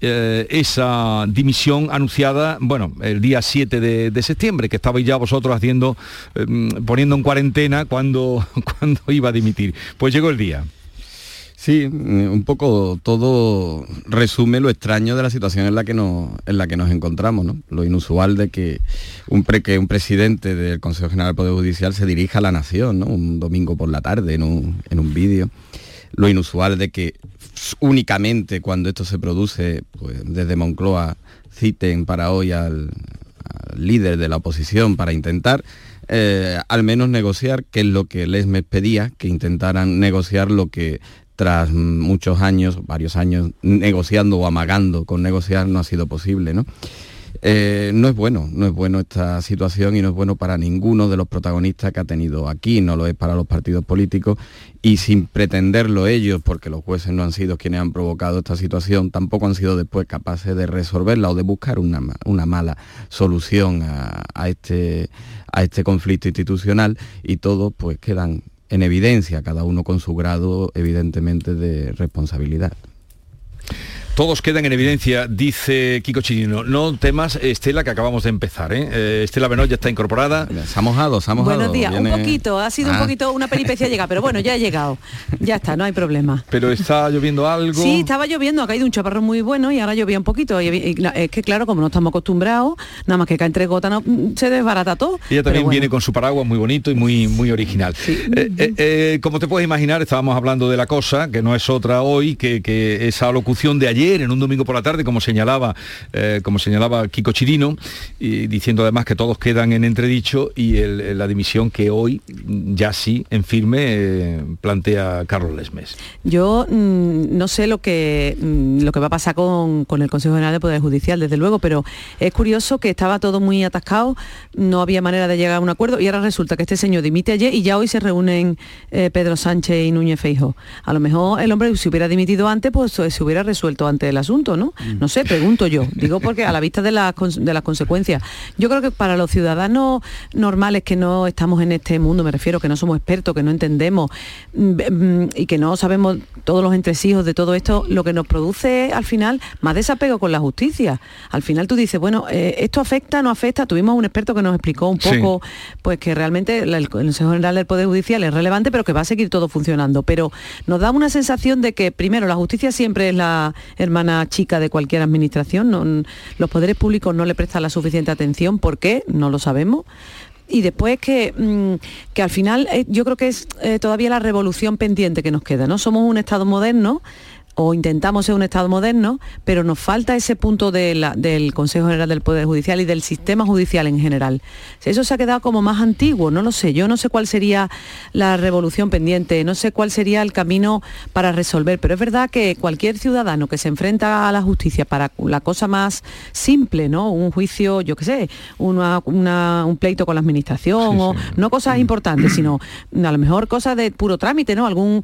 Speaker 1: eh, esa dimisión anunciada, bueno, el día 7 de, septiembre, que estabais ya vosotros haciendo, em, poniendo en cuarentena cuando, [laughs] cuando iba a dimitir. Pues llegó el día.
Speaker 36: Sí, un poco todo resume lo extraño de la situación en la que nos, en la que nos encontramos, ¿no? Lo inusual de que un, que un presidente del Consejo General del Poder Judicial se dirija a la nación, ¿no? Un domingo por la tarde en un, en un vídeo lo inusual de que únicamente cuando esto se produce, pues desde Moncloa citen para hoy al, líder de la oposición para intentar eh, al menos negociar, que es lo que les me pedía, que intentaran negociar lo que tras muchos años, varios años, negociando o amagando con negociar no ha sido posible, ¿no? Eh, no es bueno, no es bueno esta situación y no es bueno para ninguno de los protagonistas que ha tenido aquí, no lo es para los partidos políticos y sin pretenderlo ellos, porque los jueces no han sido quienes han provocado esta situación, tampoco han sido después capaces de resolverla o de buscar una, mala solución a, este, a este conflicto institucional y todos pues quedan en evidencia, cada uno con su grado evidentemente de responsabilidad.
Speaker 1: Todos quedan en evidencia, dice Kiko Chirino. No temas, Estela, que acabamos de empezar. ¿eh? eh Estela Benoit ya está incorporada.
Speaker 36: Se ha mojado, se ha mojado.
Speaker 34: Buenos días, un poquito, ha sido un poquito una peripecia llega, pero bueno, ya ha llegado. Ya está, no hay problema.
Speaker 1: Pero está lloviendo algo.
Speaker 34: Sí, estaba lloviendo, ha caído un chaparrón muy bueno y ahora llovía un poquito. Y, es que claro, como no estamos acostumbrados, nada más que cae entre gotas no, mm, se desbarata todo.
Speaker 1: Ella también viene con su paraguas muy bonito y muy, muy original. Eh, eh, como te puedes imaginar, estábamos hablando de la cosa, que no es otra hoy que, que esa locución de ayer en un domingo por la tarde, como señalaba, eh, como señalaba Kiko Chirino, y diciendo además que todos quedan en entredicho y la dimisión que hoy ya sí, en firme, eh, plantea Carlos Lesmes.
Speaker 34: Yo mm, no sé lo que, mm, lo que va a pasar con, el Consejo General de Poder Judicial, desde luego, pero es curioso que estaba todo muy atascado, no había manera de llegar a un acuerdo y ahora resulta que este señor dimite ayer y ya hoy se reúnen eh, Pedro Sánchez y Núñez Feijo. A lo mejor el hombre si hubiera dimitido antes, pues se hubiera resuelto antes el asunto, ¿no? Mm. No sé, pregunto yo. Digo porque a la vista de las, de las consecuencias. Yo creo que para los ciudadanos normales que no estamos en este mundo, me refiero, que no somos expertos, que no entendemos mm, mm, y que no sabemos todos los entresijos de todo esto, lo que nos produce al final más desapego con la justicia. Al final tú dices, bueno, eh, esto afecta, no afecta. Tuvimos un experto que nos explicó un poco, pues que realmente el Consejo General del Poder Judicial es relevante, pero que va a seguir todo funcionando. Pero nos da una sensación de que, primero, la justicia siempre es la hermana chica de cualquier administración. los poderes públicos no le prestan la suficiente atención. ¿Por qué? No lo sabemos y después que, mm, que al final eh, yo creo que es eh, todavía la revolución pendiente que nos queda, ¿no? Somos un Estado moderno o intentamos ser un Estado moderno, pero nos falta ese punto del Consejo General del Poder Judicial y del sistema judicial en general. Eso se ha quedado como más antiguo, no lo sé. Yo no sé cuál sería la revolución pendiente, no sé cuál sería el camino para resolver, pero es verdad que cualquier ciudadano que se enfrenta a la justicia para la cosa más simple, ¿no? Un juicio, yo qué sé, un pleito con la administración, o no cosas importantes, sino a lo mejor cosas de puro trámite, ¿no? Algún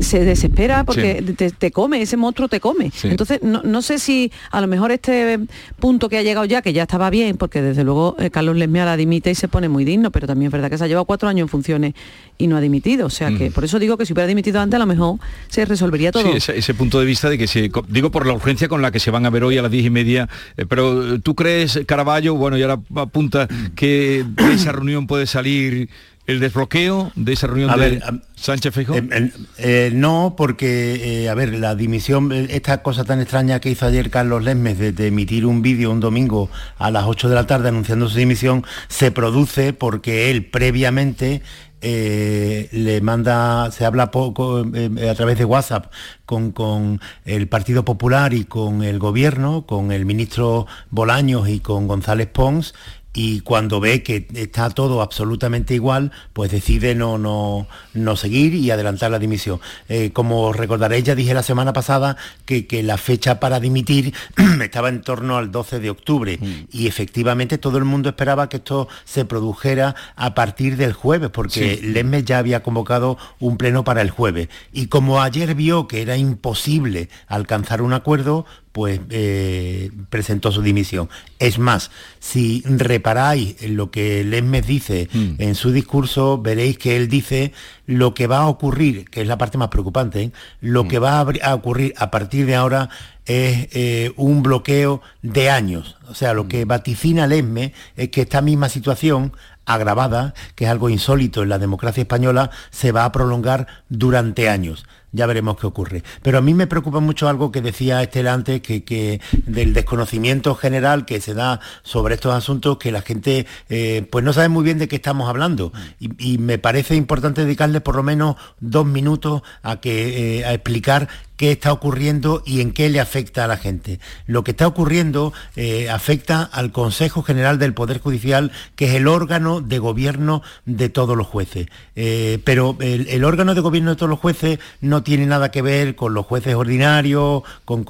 Speaker 34: se desespera porque te, te come, ese monstruo te come. Entonces, no, no, sé si a lo mejor este punto que ha llegado ya, que ya estaba bien, porque desde luego eh, Carlos Lesmea la dimite y se pone muy digno, pero también es verdad que se ha llevado cuatro años en funciones y no ha dimitido. O sea que por eso digo que si hubiera dimitido antes, a lo mejor se resolvería todo.
Speaker 1: Sí, ese, punto de vista de que se, digo por la urgencia con la que se van a ver hoy a las diez y media, eh, pero tú crees, Caraballo, bueno, y ahora apunta que de esa reunión puede salir el desbloqueo de esa reunión de Sánchez Feijóo?
Speaker 32: Eh, eh, no, porque, a ver, la dimisión, esta cosa tan extraña que hizo ayer Carlos Lesmes de, emitir un vídeo un domingo a las 8 de la tarde anunciando su dimisión, se produce porque él previamente eh, le manda, se habla poco eh, a través de WhatsApp con, con, el Partido Popular y con el gobierno, con el ministro Bolaños y con González Pons, y cuando ve que está todo absolutamente igual, pues decide no, no, no seguir y adelantar la dimisión. Eh, como recordaréis, ya dije la semana pasada que, la fecha para dimitir [clears throat] estaba en torno al 12 de octubre mm. y efectivamente todo el mundo esperaba que esto se produjera a partir del jueves, porque Lesmes ya había convocado un pleno para el jueves. Y como ayer vio que era imposible alcanzar un acuerdo, pues eh, presentó su dimisión. Es más, si reparáis en lo que Lesmes dice mm. en su discurso, veréis que él dice lo que va a ocurrir, que es la parte más preocupante, ¿eh? lo mm. que va a, ocurrir a partir de ahora es eh, un bloqueo de años. O sea, lo mm. que vaticina Lesmes es que esta misma situación agravada, que es algo insólito en la democracia española, se va a prolongar durante años ya veremos qué ocurre. Pero a mí me preocupa mucho algo que decía Estela antes, que, del desconocimiento general que se da sobre estos asuntos, que la gente eh, pues no sabe muy bien de qué estamos hablando. Y, me parece importante dedicarle por lo menos dos minutos a, que, eh, a explicar qué está ocurriendo y en qué le afecta a la gente. Lo que está ocurriendo eh, afecta al Consejo General del Poder Judicial, que es el órgano de gobierno de todos los jueces. Eh, pero el, órgano de gobierno de todos los jueces no tiene nada que ver con los jueces ordinarios, con,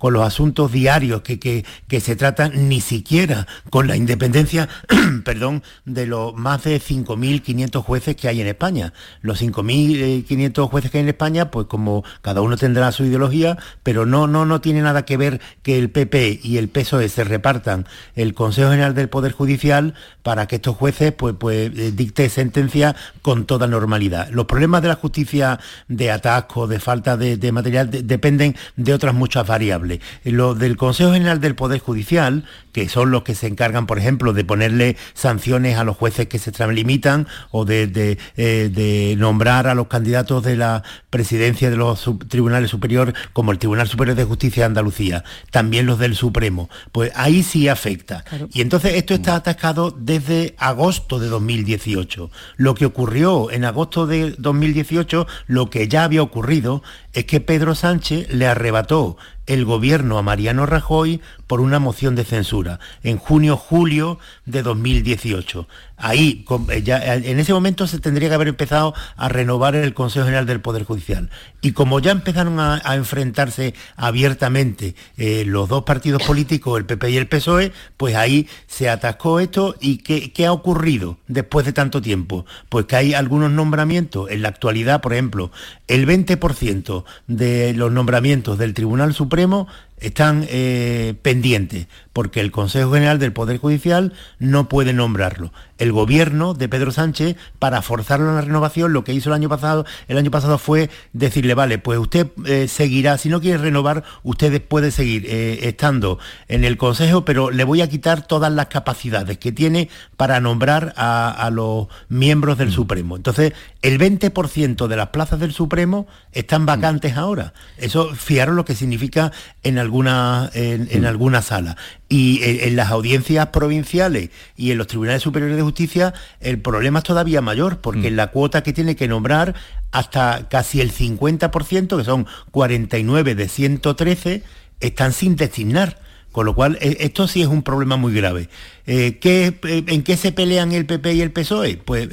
Speaker 32: los asuntos diarios que, que, se tratan, ni siquiera con la independencia, [clears throat] perdón, de los más de 5.500 jueces que hay en España. Los 5.500 jueces que hay en España, pues como cada uno tiene tendrá su ideología, pero no, no, no tiene nada que ver que el PP y el PSOE se repartan el Consejo General del Poder Judicial para que estos jueces pues, pues eh, dicte sentencia con toda normalidad. Los problemas de la justicia de atasco, de falta de, material, dependen de otras muchas variables. Los del Consejo General del Poder Judicial, que son los que se encargan, por ejemplo, de ponerle sanciones a los jueces que se extralimitan o de, de, eh, de nombrar a los candidatos de la presidencia de los tribunales Superior como el Tribunal Superior de Justicia de Andalucía, también los del Supremo, pues ahí sí afecta. Y entonces esto está atascado desde agosto de 2018. Lo que ocurrió en agosto de 2018, lo que ya había ocurrido, es que Pedro Sánchez le arrebató el gobierno a Mariano Rajoy por una moción de censura en junio-julio de 2018. Ahí, eh, ya, eh, en ese momento se tendría que haber empezado a renovar el Consejo General del Poder Judicial. Y como ya empezaron a, enfrentarse abiertamente eh, los dos partidos políticos, el PP y el PSOE, pues ahí se atascó esto. ¿Y qué, qué ha ocurrido después de tanto tiempo? Pues que hay algunos nombramientos. En la actualidad, por ejemplo, el 20% de los nombramientos del Tribunal Supremo están eh, pendientes, porque el Consejo General del Poder Judicial no puede nombrarlo. El gobierno de Pedro Sánchez, para forzarlo a la renovación, lo que hizo el año pasado, el año pasado fue decirle, vale, pues usted eh, seguirá, si no quiere renovar, usted puede seguir eh, estando en el Consejo, pero le voy a quitar todas las capacidades que tiene para nombrar a, los miembros del mm. Supremo. Entonces, el 20% de las plazas del Supremo están vacantes ahora. Eso, fijaros lo que significa en alguna, en, alguna sala. Y en, las audiencias provinciales y en los tribunales superiores de justicia el problema es todavía mayor, porque en la cuota que tiene que nombrar hasta casi el 50%, que son 49 de 113, están sin designar Con lo cual, eh, esto sí es un problema muy grave. Eh, ¿qué, eh, ¿En qué se pelean el PP y el PSOE? Pues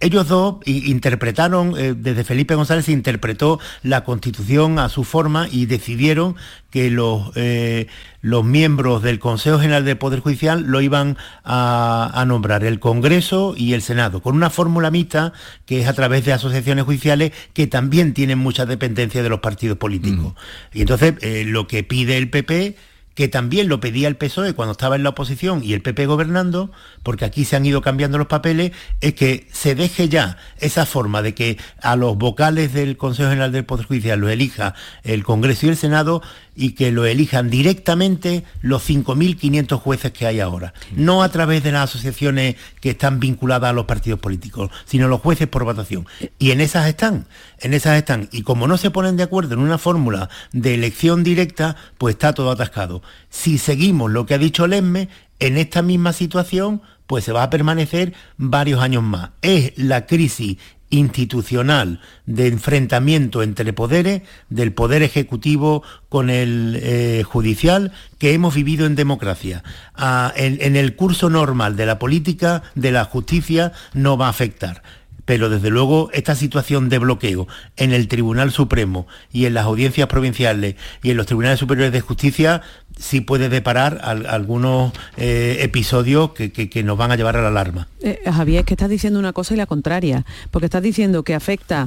Speaker 32: ellos dos interpretaron, desde Felipe González se interpretó la Constitución a su forma y decidieron que los, los miembros del Consejo General del Poder Judicial lo iban a, nombrar el Congreso y el Senado, con una fórmula mixta que es a través de asociaciones judiciales que también tienen mucha dependencia de los partidos políticos. Mm. Y entonces lo que pide el PP que también lo pedía el PSOE cuando estaba en la oposición y el PP gobernando, porque aquí se han ido cambiando los papeles, es que se deje ya esa forma de que a los vocales del Consejo General del Poder Judicial lo elija el Congreso y el Senado y que lo elijan directamente los 5.500 jueces que hay ahora, no a través de las asociaciones que están vinculadas a los partidos políticos, sino los jueces por votación. Y en esas están, en esas están. Y como no se ponen de acuerdo en una fórmula de elección directa, pues está todo atascado. Si seguimos lo que ha dicho Lesme, en esta misma situación, pues se va a permanecer varios años más. Es la crisis institucional de enfrentamiento entre poderes, del poder ejecutivo con el eh, judicial, que hemos vivido en democracia. Ah, en el curso normal de la política, de la justicia, no va a afectar pero desde luego esta situación de bloqueo en el Tribunal Supremo y en las audiencias provinciales y en los tribunales superiores de justicia sí puede deparar algunos eh, episodios que, nos van a llevar a la alarma.
Speaker 34: Eh, Javier, es que estás diciendo una cosa y la contraria, porque estás diciendo que afecta,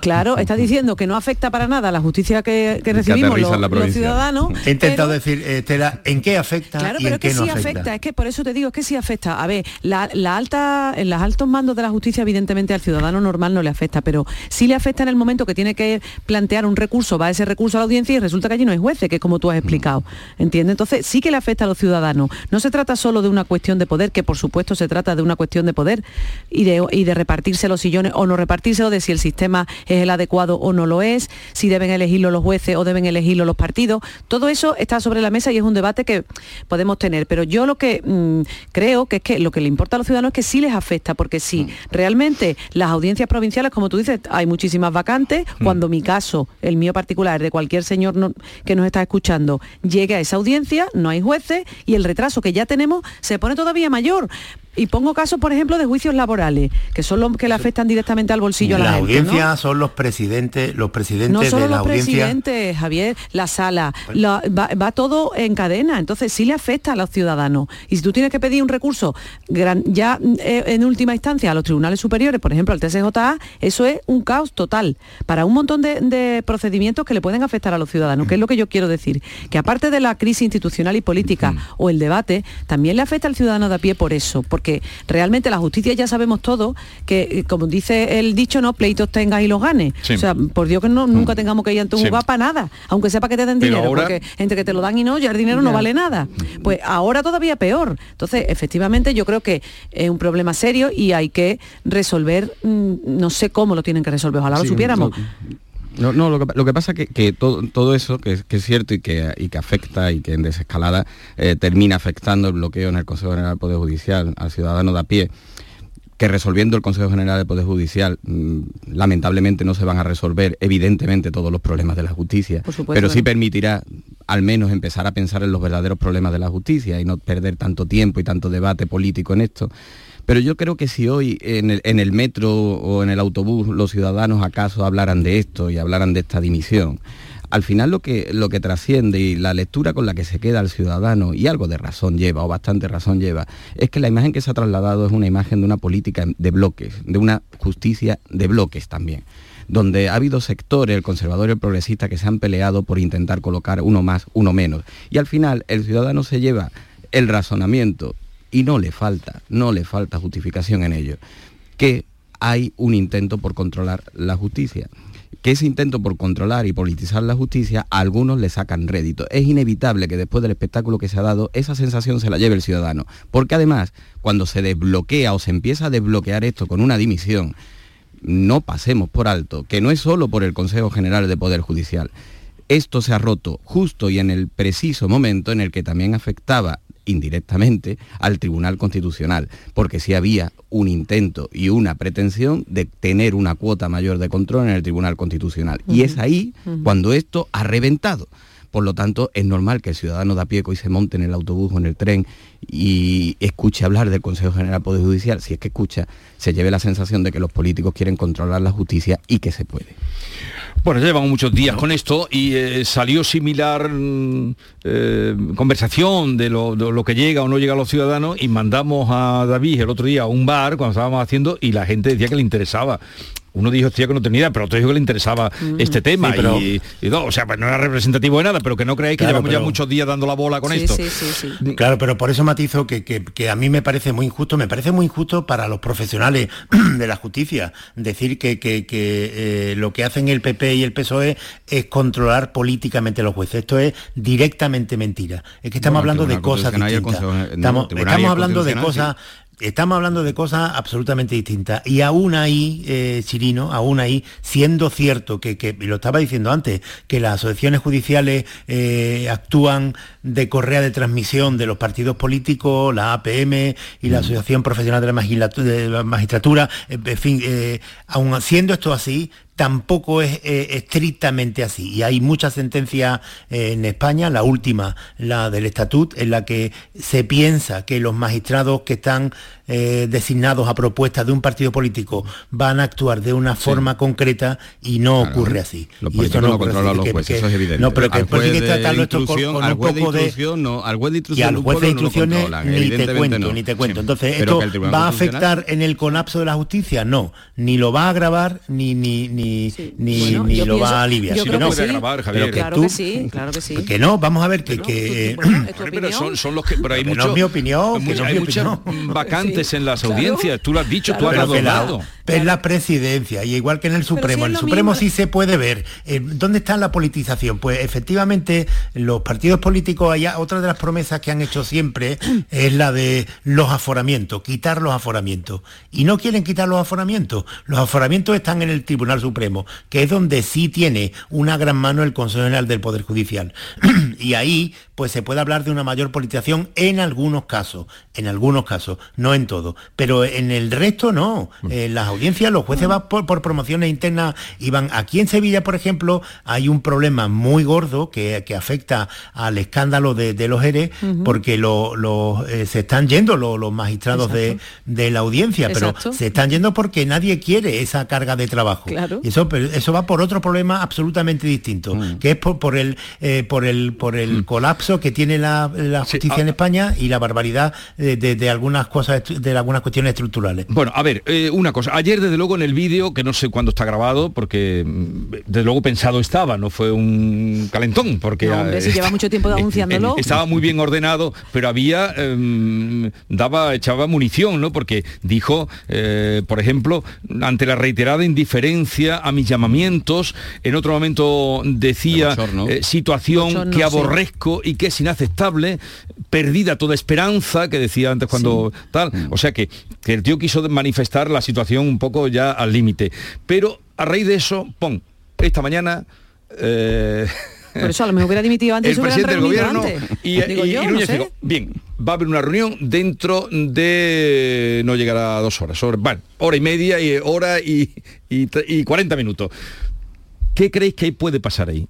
Speaker 34: claro, [laughs] estás diciendo que no afecta para nada a la justicia que, recibimos los, ciudadanos.
Speaker 32: He intentado decir, Estela, ¿en qué afecta?
Speaker 34: Claro, pero es que sí afecta? es que por eso te digo, es que sí afecta. A ver, la, alta, en los altos mandos de la justicia, evidentemente al ciudadano normal no le afecta, pero sí le afecta en el momento que tiene que plantear un recurso, va ese recurso a la audiencia y resulta que allí no hay jueces, que es como tú has explicado. Entonces sí que le afecta a los ciudadanos. No se trata solo de una cuestión de poder, que por supuesto se trata de una cuestión de poder y de, y de repartirse los sillones o no repartirse, o de si el sistema es el adecuado o no lo es, si deben elegirlo los jueces o deben elegirlo los partidos. Todo eso está sobre la mesa y es un debate que podemos tener. Pero yo lo que mm, creo que es que lo que le importa a los ciudadanos es que sí les afecta, porque si mm. realmente las audiencias provinciales, como tú dices, hay muchísimas vacantes, mm. cuando mi caso, el mío particular, de cualquier señor que nos está escuchando, llegue a esa audiencia, no hay jueces y el retraso que ya tenemos se pone todavía mayor. Y pongo casos, por ejemplo, de juicios laborales, que son los que le afectan directamente al bolsillo a la,
Speaker 32: la audiencia son los presidentes, los presidentes no solo
Speaker 34: los presidentes, Javier, la sala, va, todo en cadena, entonces sí le afecta a los ciudadanos. Y si tú tienes que pedir un recurso ya eh, en última instancia a los tribunales superiores, por ejemplo, al TSJA, eso es un caos total para un montón de, procedimientos que le pueden afectar a los ciudadanos, que es lo que yo quiero decir, que aparte de la crisis institucional y política o el debate, también le afecta al ciudadano de a pie por eso, que realmente la justicia ya sabemos todo, que eh, como dice el dicho, no pleitos tengas y los ganes. O sea, por Dios que no, nunca mm. tengamos que ir ante un juzgado para nada, aunque sepa que te den dinero, porque entre que te lo dan y no, ya el dinero no vale nada. Pues ahora todavía peor. Entonces, efectivamente, yo creo que es un problema serio y hay que resolver, mm, no sé cómo lo tienen que resolver, ojalá lo supiéramos.
Speaker 36: No, no, lo que, pasa es que, todo, eso, que, es cierto y que, que afecta y que en desescalada eh, termina afectando el bloqueo en el Consejo General del Poder Judicial al ciudadano de a pie, que resolviendo el Consejo General del Poder Judicial, mm, lamentablemente no se van a resolver evidentemente todos los problemas de la justicia, pero sí permitirá al menos empezar a pensar en los verdaderos problemas de la justicia y no perder tanto tiempo y tanto debate político en esto. Pero yo creo que si hoy en el, metro o en el autobús los ciudadanos acaso hablaran de esto y hablaran de esta dimisión, al final lo que, lo que trasciende y la lectura con la que se queda el ciudadano, y algo de razón lleva, o bastante razón lleva, es que la imagen que se ha trasladado es una imagen de una política de bloques, de una justicia de bloques también donde ha habido sectores, el conservador y el progresista, que se han peleado por intentar colocar uno más, uno menos. Y al final el ciudadano se lleva el razonamiento y no le falta, no le falta justificación en ello, que hay un intento por controlar la justicia que ese intento por controlar y politizar la justicia a algunos le sacan rédito. Es inevitable que después del espectáculo que se ha dado, esa sensación se la lleve el ciudadano. Porque además, cuando se desbloquea o se empieza a desbloquear esto con una dimisión, no pasemos por alto, que no es solo por el Consejo General de Poder Judicial. Esto se ha roto justo y en el preciso momento en el que también afectaba indirectamente al Tribunal Constitucional, porque si había un intento y una pretensión de tener una cuota mayor de control en el Tribunal Constitucional. Y es ahí cuando esto ha reventado Por lo tanto, es normal que el ciudadano de a pie y se monte en el autobús o en el tren y escuche hablar del Consejo General del Poder Judicial, si es que escucha, se lleve la sensación de que los políticos quieren controlar la justicia y que se puede.
Speaker 1: Bueno, ya llevamos muchos días con esto y eh, salió similar mm, eh, conversación de lo, de lo que llega o no llega a los ciudadanos y mandamos a David el otro día a un bar cuando estábamos haciendo y la gente decía que le interesaba uno dijo hostia que no tenía idea, pero otro dijo que le interesaba este tema
Speaker 32: Sí, pero-
Speaker 1: y, y no, o sea, pues no era representativo de nada, pero que no creáis que
Speaker 32: Claro,
Speaker 1: llevamos ya muchos días dando la bola con
Speaker 32: Sí,
Speaker 1: esto.
Speaker 32: sí, Claro, pero por eso matizo que, que- que a mí me parece muy injusto, me parece muy injusto para los profesionales [clears throat] de la justicia decir que, que- que, eh, lo que hacen el PP y el PSOE es controlar políticamente a los jueces. Esto es directamente mentira. Es que estamos
Speaker 36: Bueno,
Speaker 32: hablando de cosas distintas.
Speaker 36: Consejo- no,
Speaker 32: Estamos, hablando de cosas Estamos hablando de cosas absolutamente distintas. Y aún ahí, eh, Chirino, aún ahí, siendo cierto que, que- lo estaba diciendo antes, que las asociaciones judiciales eh, actúan de correa de transmisión de los partidos políticos, la APM y la Asociación Profesional de la Magistratu- de la Magistratura, eh, en fin, eh, aún siendo esto así, tampoco es eh, estrictamente así. Y hay muchas sentencias eh, en España, la última, la del estatut, en la que se piensa que los magistrados que están eh, designados a propuesta de un partido político van a actuar de una forma concreta y no ocurre así.
Speaker 36: Los
Speaker 32: Y esto
Speaker 36: no
Speaker 32: así,
Speaker 36: controlan los
Speaker 32: que-
Speaker 36: jueces,
Speaker 32: que-
Speaker 36: eso es evidente.
Speaker 32: No, pero que hay que tratarlo esto con, un poco de...
Speaker 36: instrucción no, al juez de
Speaker 32: Y
Speaker 36: instrucción
Speaker 32: al
Speaker 36: de un
Speaker 32: juez de
Speaker 36: no
Speaker 32: instrucciones
Speaker 36: controlan,
Speaker 32: ni te cuento,
Speaker 36: no.
Speaker 32: ni te cuento.
Speaker 36: Sí.
Speaker 32: Entonces,
Speaker 36: Pero
Speaker 32: ¿esto va a afectar en el colapso de la justicia? No, ni lo va a agravar ni ni ni, ni,
Speaker 34: Bueno,
Speaker 32: ni lo
Speaker 34: pienso-
Speaker 32: va a aliviar.
Speaker 34: yo
Speaker 32: Sí,
Speaker 34: creo
Speaker 32: no,
Speaker 34: que sí.
Speaker 32: pero que
Speaker 34: claro
Speaker 32: tú-
Speaker 34: que sí, claro que sí.
Speaker 32: que no, vamos a ver que, que
Speaker 1: Pero son, son los que pero hay
Speaker 32: Que no es mi opinión, que no es
Speaker 1: hay
Speaker 32: mi
Speaker 1: muchas
Speaker 32: opinión.
Speaker 1: vacantes en las audiencias. Tú lo has dicho, tú has dado.
Speaker 32: Es la presidencia, y igual que en el Supremo. en el Supremo sí se puede ver. Eh, ¿Dónde está la politización? Pues efectivamente los partidos políticos, allá, otra de las promesas que han hecho siempre [clears throat] es la de los aforamientos, quitar los aforamientos. Y no quieren quitar los aforamientos. Los aforamientos están en el Tribunal Supremo, que es donde sí tiene una gran mano el Consejo General del Poder Judicial. [clears throat] y ahí pues se puede hablar de una mayor politización en algunos casos, en algunos casos, no en todo, pero en el resto no. En las audiencias los jueces van por, por promociones internas y van aquí en Sevilla, por ejemplo, hay un problema muy gordo que, que afecta al escándalo de, de los ERE, porque lo- lo, eh, se están yendo lo- los magistrados de, de la audiencia, pero se están yendo porque nadie quiere esa carga de trabajo.
Speaker 34: Claro.
Speaker 32: Y eso, pero eso va por otro problema absolutamente distinto, que es por, por el eh, por el por el colapso que tiene la, la justicia en España y la barbaridad de, de- de algunas cosas de algunas cuestiones estructurales.
Speaker 1: Bueno, a ver, eh, una cosa. Ayer, desde luego, en el vídeo, que no sé cuándo está grabado, porque mm, desde luego pensado estaba, no fue un calentón, porque
Speaker 34: No, hombre, si
Speaker 1: eh,
Speaker 34: lleva mucho tiempo [laughs]
Speaker 1: estaba muy bien ordenado, pero había em, daba echaba munición, ¿no? Porque dijo, eh, por ejemplo, ante la reiterada indiferencia a mis llamamientos, en otro momento decía
Speaker 36: bochorno.
Speaker 1: eh, situación
Speaker 36: Bochorno,
Speaker 1: que
Speaker 36: sí.
Speaker 1: aborrezco y que es inaceptable, perdida toda esperanza, que decía antes cuando tal. O sea que, que el tío quiso manifestar la situación un poco ya al límite. Pero a raíz de eso, pon, esta mañana. eh, [laughs]
Speaker 34: Por eso a lo mejor hubiera dimitido antes
Speaker 1: el presidente del gobierno
Speaker 34: antes.
Speaker 1: y,
Speaker 34: Digo
Speaker 1: y-
Speaker 34: yo,
Speaker 1: y
Speaker 34: no
Speaker 1: dijo, bien, va a haber una reunión dentro de no llegará a dos horas, hora, bueno, hora y media y hora y, y, y 40 minutos. ¿Qué creéis que puede pasar ahí?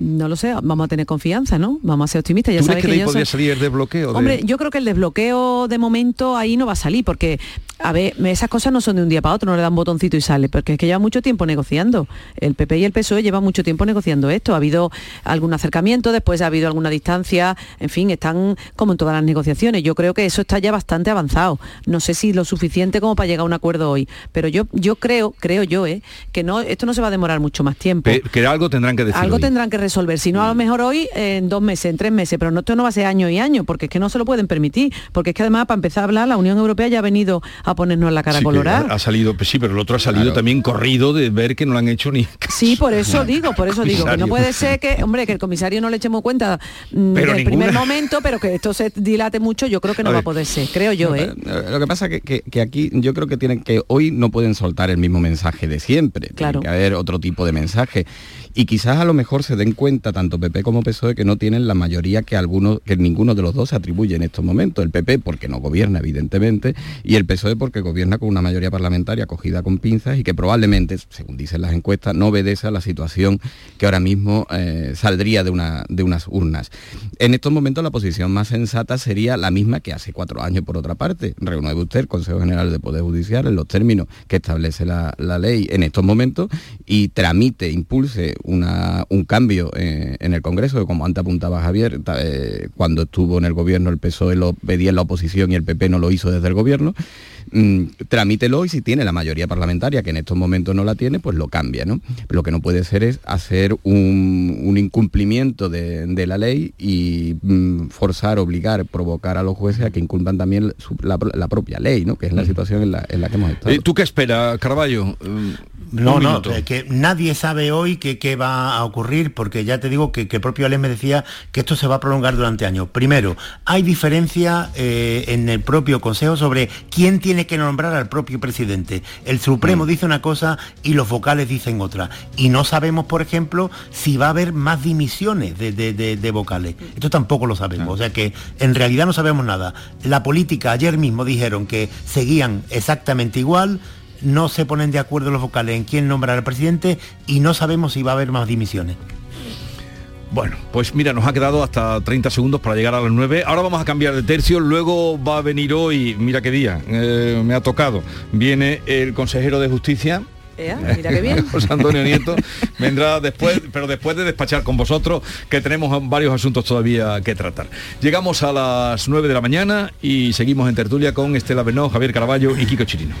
Speaker 34: No lo sé, vamos a tener confianza, ¿no? Vamos a ser optimistas. Ya
Speaker 1: ¿Tú
Speaker 34: sabes
Speaker 1: crees que de ahí podría
Speaker 34: soy-
Speaker 1: salir el desbloqueo? de-
Speaker 34: Hombre, yo creo que el desbloqueo de momento ahí no va a salir, porque, a ver, esas cosas no son de un día para otro, no le dan botoncito y sale, porque es que lleva mucho tiempo negociando. El PP y el PSOE llevan mucho tiempo negociando esto. Ha habido algún acercamiento, después ha habido alguna distancia, en fin, están como en todas las negociaciones. Yo creo que eso está ya bastante avanzado. No sé si lo suficiente como para llegar a un acuerdo hoy, pero yo, yo creo, creo yo, ¿eh? que no, esto no se va a demorar mucho más tiempo.
Speaker 1: Que algo tendrán que decir.
Speaker 34: Algo
Speaker 1: hoy.
Speaker 34: tendrán que resolver, si no a lo mejor hoy en dos meses, en tres meses, pero no, esto no va a ser año y año, porque es que no se lo pueden permitir, porque es que además para empezar a hablar la Unión Europea ya ha venido a ponernos la cara
Speaker 1: Sí,
Speaker 34: colorada.
Speaker 1: ha, ha salido, pues sí, pero el otro ha salido
Speaker 36: Claro.
Speaker 1: también corrido de ver que no lo han hecho ni
Speaker 34: Sí, por eso [laughs] digo, por eso digo, que no puede ser que, hombre, que el comisario no le echemos cuenta [laughs] mm,
Speaker 1: ninguna.
Speaker 34: primer momento, pero que esto se dilate mucho, yo creo que no
Speaker 36: A
Speaker 34: va
Speaker 36: ver.
Speaker 34: a poder ser, creo yo, ¿eh?
Speaker 36: Eh, Lo que pasa es que, que- que aquí yo creo que tienen que hoy no pueden soltar el mismo mensaje de siempre.
Speaker 34: Claro.
Speaker 36: Tiene que haber otro tipo de mensaje. Y quizás a lo mejor se den cuenta tanto PP como PSOE que no tienen la mayoría que algunos, que ninguno de los dos se atribuye en estos momentos. El PP porque no gobierna, evidentemente, y el PSOE porque gobierna con una mayoría parlamentaria cogida con pinzas y que probablemente, según dicen las encuestas, no obedece a la situación que ahora mismo eh, saldría de, una, de unas urnas. En estos momentos la posición más sensata sería la misma que hace cuatro años, por otra parte. Renueve usted el Consejo General de Poder Judicial en los términos que establece la, ley en estos momentos y tramite, impulse una, un cambio eh, en el Congreso, que como antes apuntaba Javier, eh, cuando estuvo en el gobierno el PSOE lo pedía en la oposición y el PP no lo hizo desde el gobierno. Mm, tramítelo y si tiene la mayoría parlamentaria, que en estos momentos no la tiene, pues lo cambia. ¿no? Lo que no puede ser es hacer un, incumplimiento de, la ley y mm, forzar, obligar, provocar a los jueces a que incumplan también la, propia ley, ¿no? que es la mm. situación en la, en la que hemos estado.
Speaker 1: Eh, ¿Tú qué esperas, Carballo?
Speaker 32: No, no, que nadie sabe hoy qué va a ocurrir, porque ya te digo que, el propio Alem me decía que esto se va a prolongar durante años. Primero, hay diferencia eh, en el propio Consejo sobre quién tiene que nombrar al propio presidente. El Supremo mm. dice una cosa y los vocales dicen otra. Y no sabemos, por ejemplo, si va a haber más dimisiones de, vocales. Esto tampoco lo sabemos. O sea que en realidad no sabemos nada. La política, ayer mismo dijeron que seguían exactamente igual no se ponen de acuerdo los vocales en quién nombrar al presidente y no sabemos si va a haber más dimisiones.
Speaker 1: Bueno, pues mira, nos ha quedado hasta 30 segundos para llegar a las 9. Ahora vamos a cambiar de tercio. Luego va a venir hoy, mira qué día, eh, me ha tocado. Viene el consejero de justicia, [laughs] José Antonio Nieto vendrá después, pero después de despachar con vosotros, que tenemos varios asuntos todavía que tratar. Llegamos a las 9 de la mañana y seguimos en tertulia con Estela Benó, Javier Caraballo y Kiko Chirino.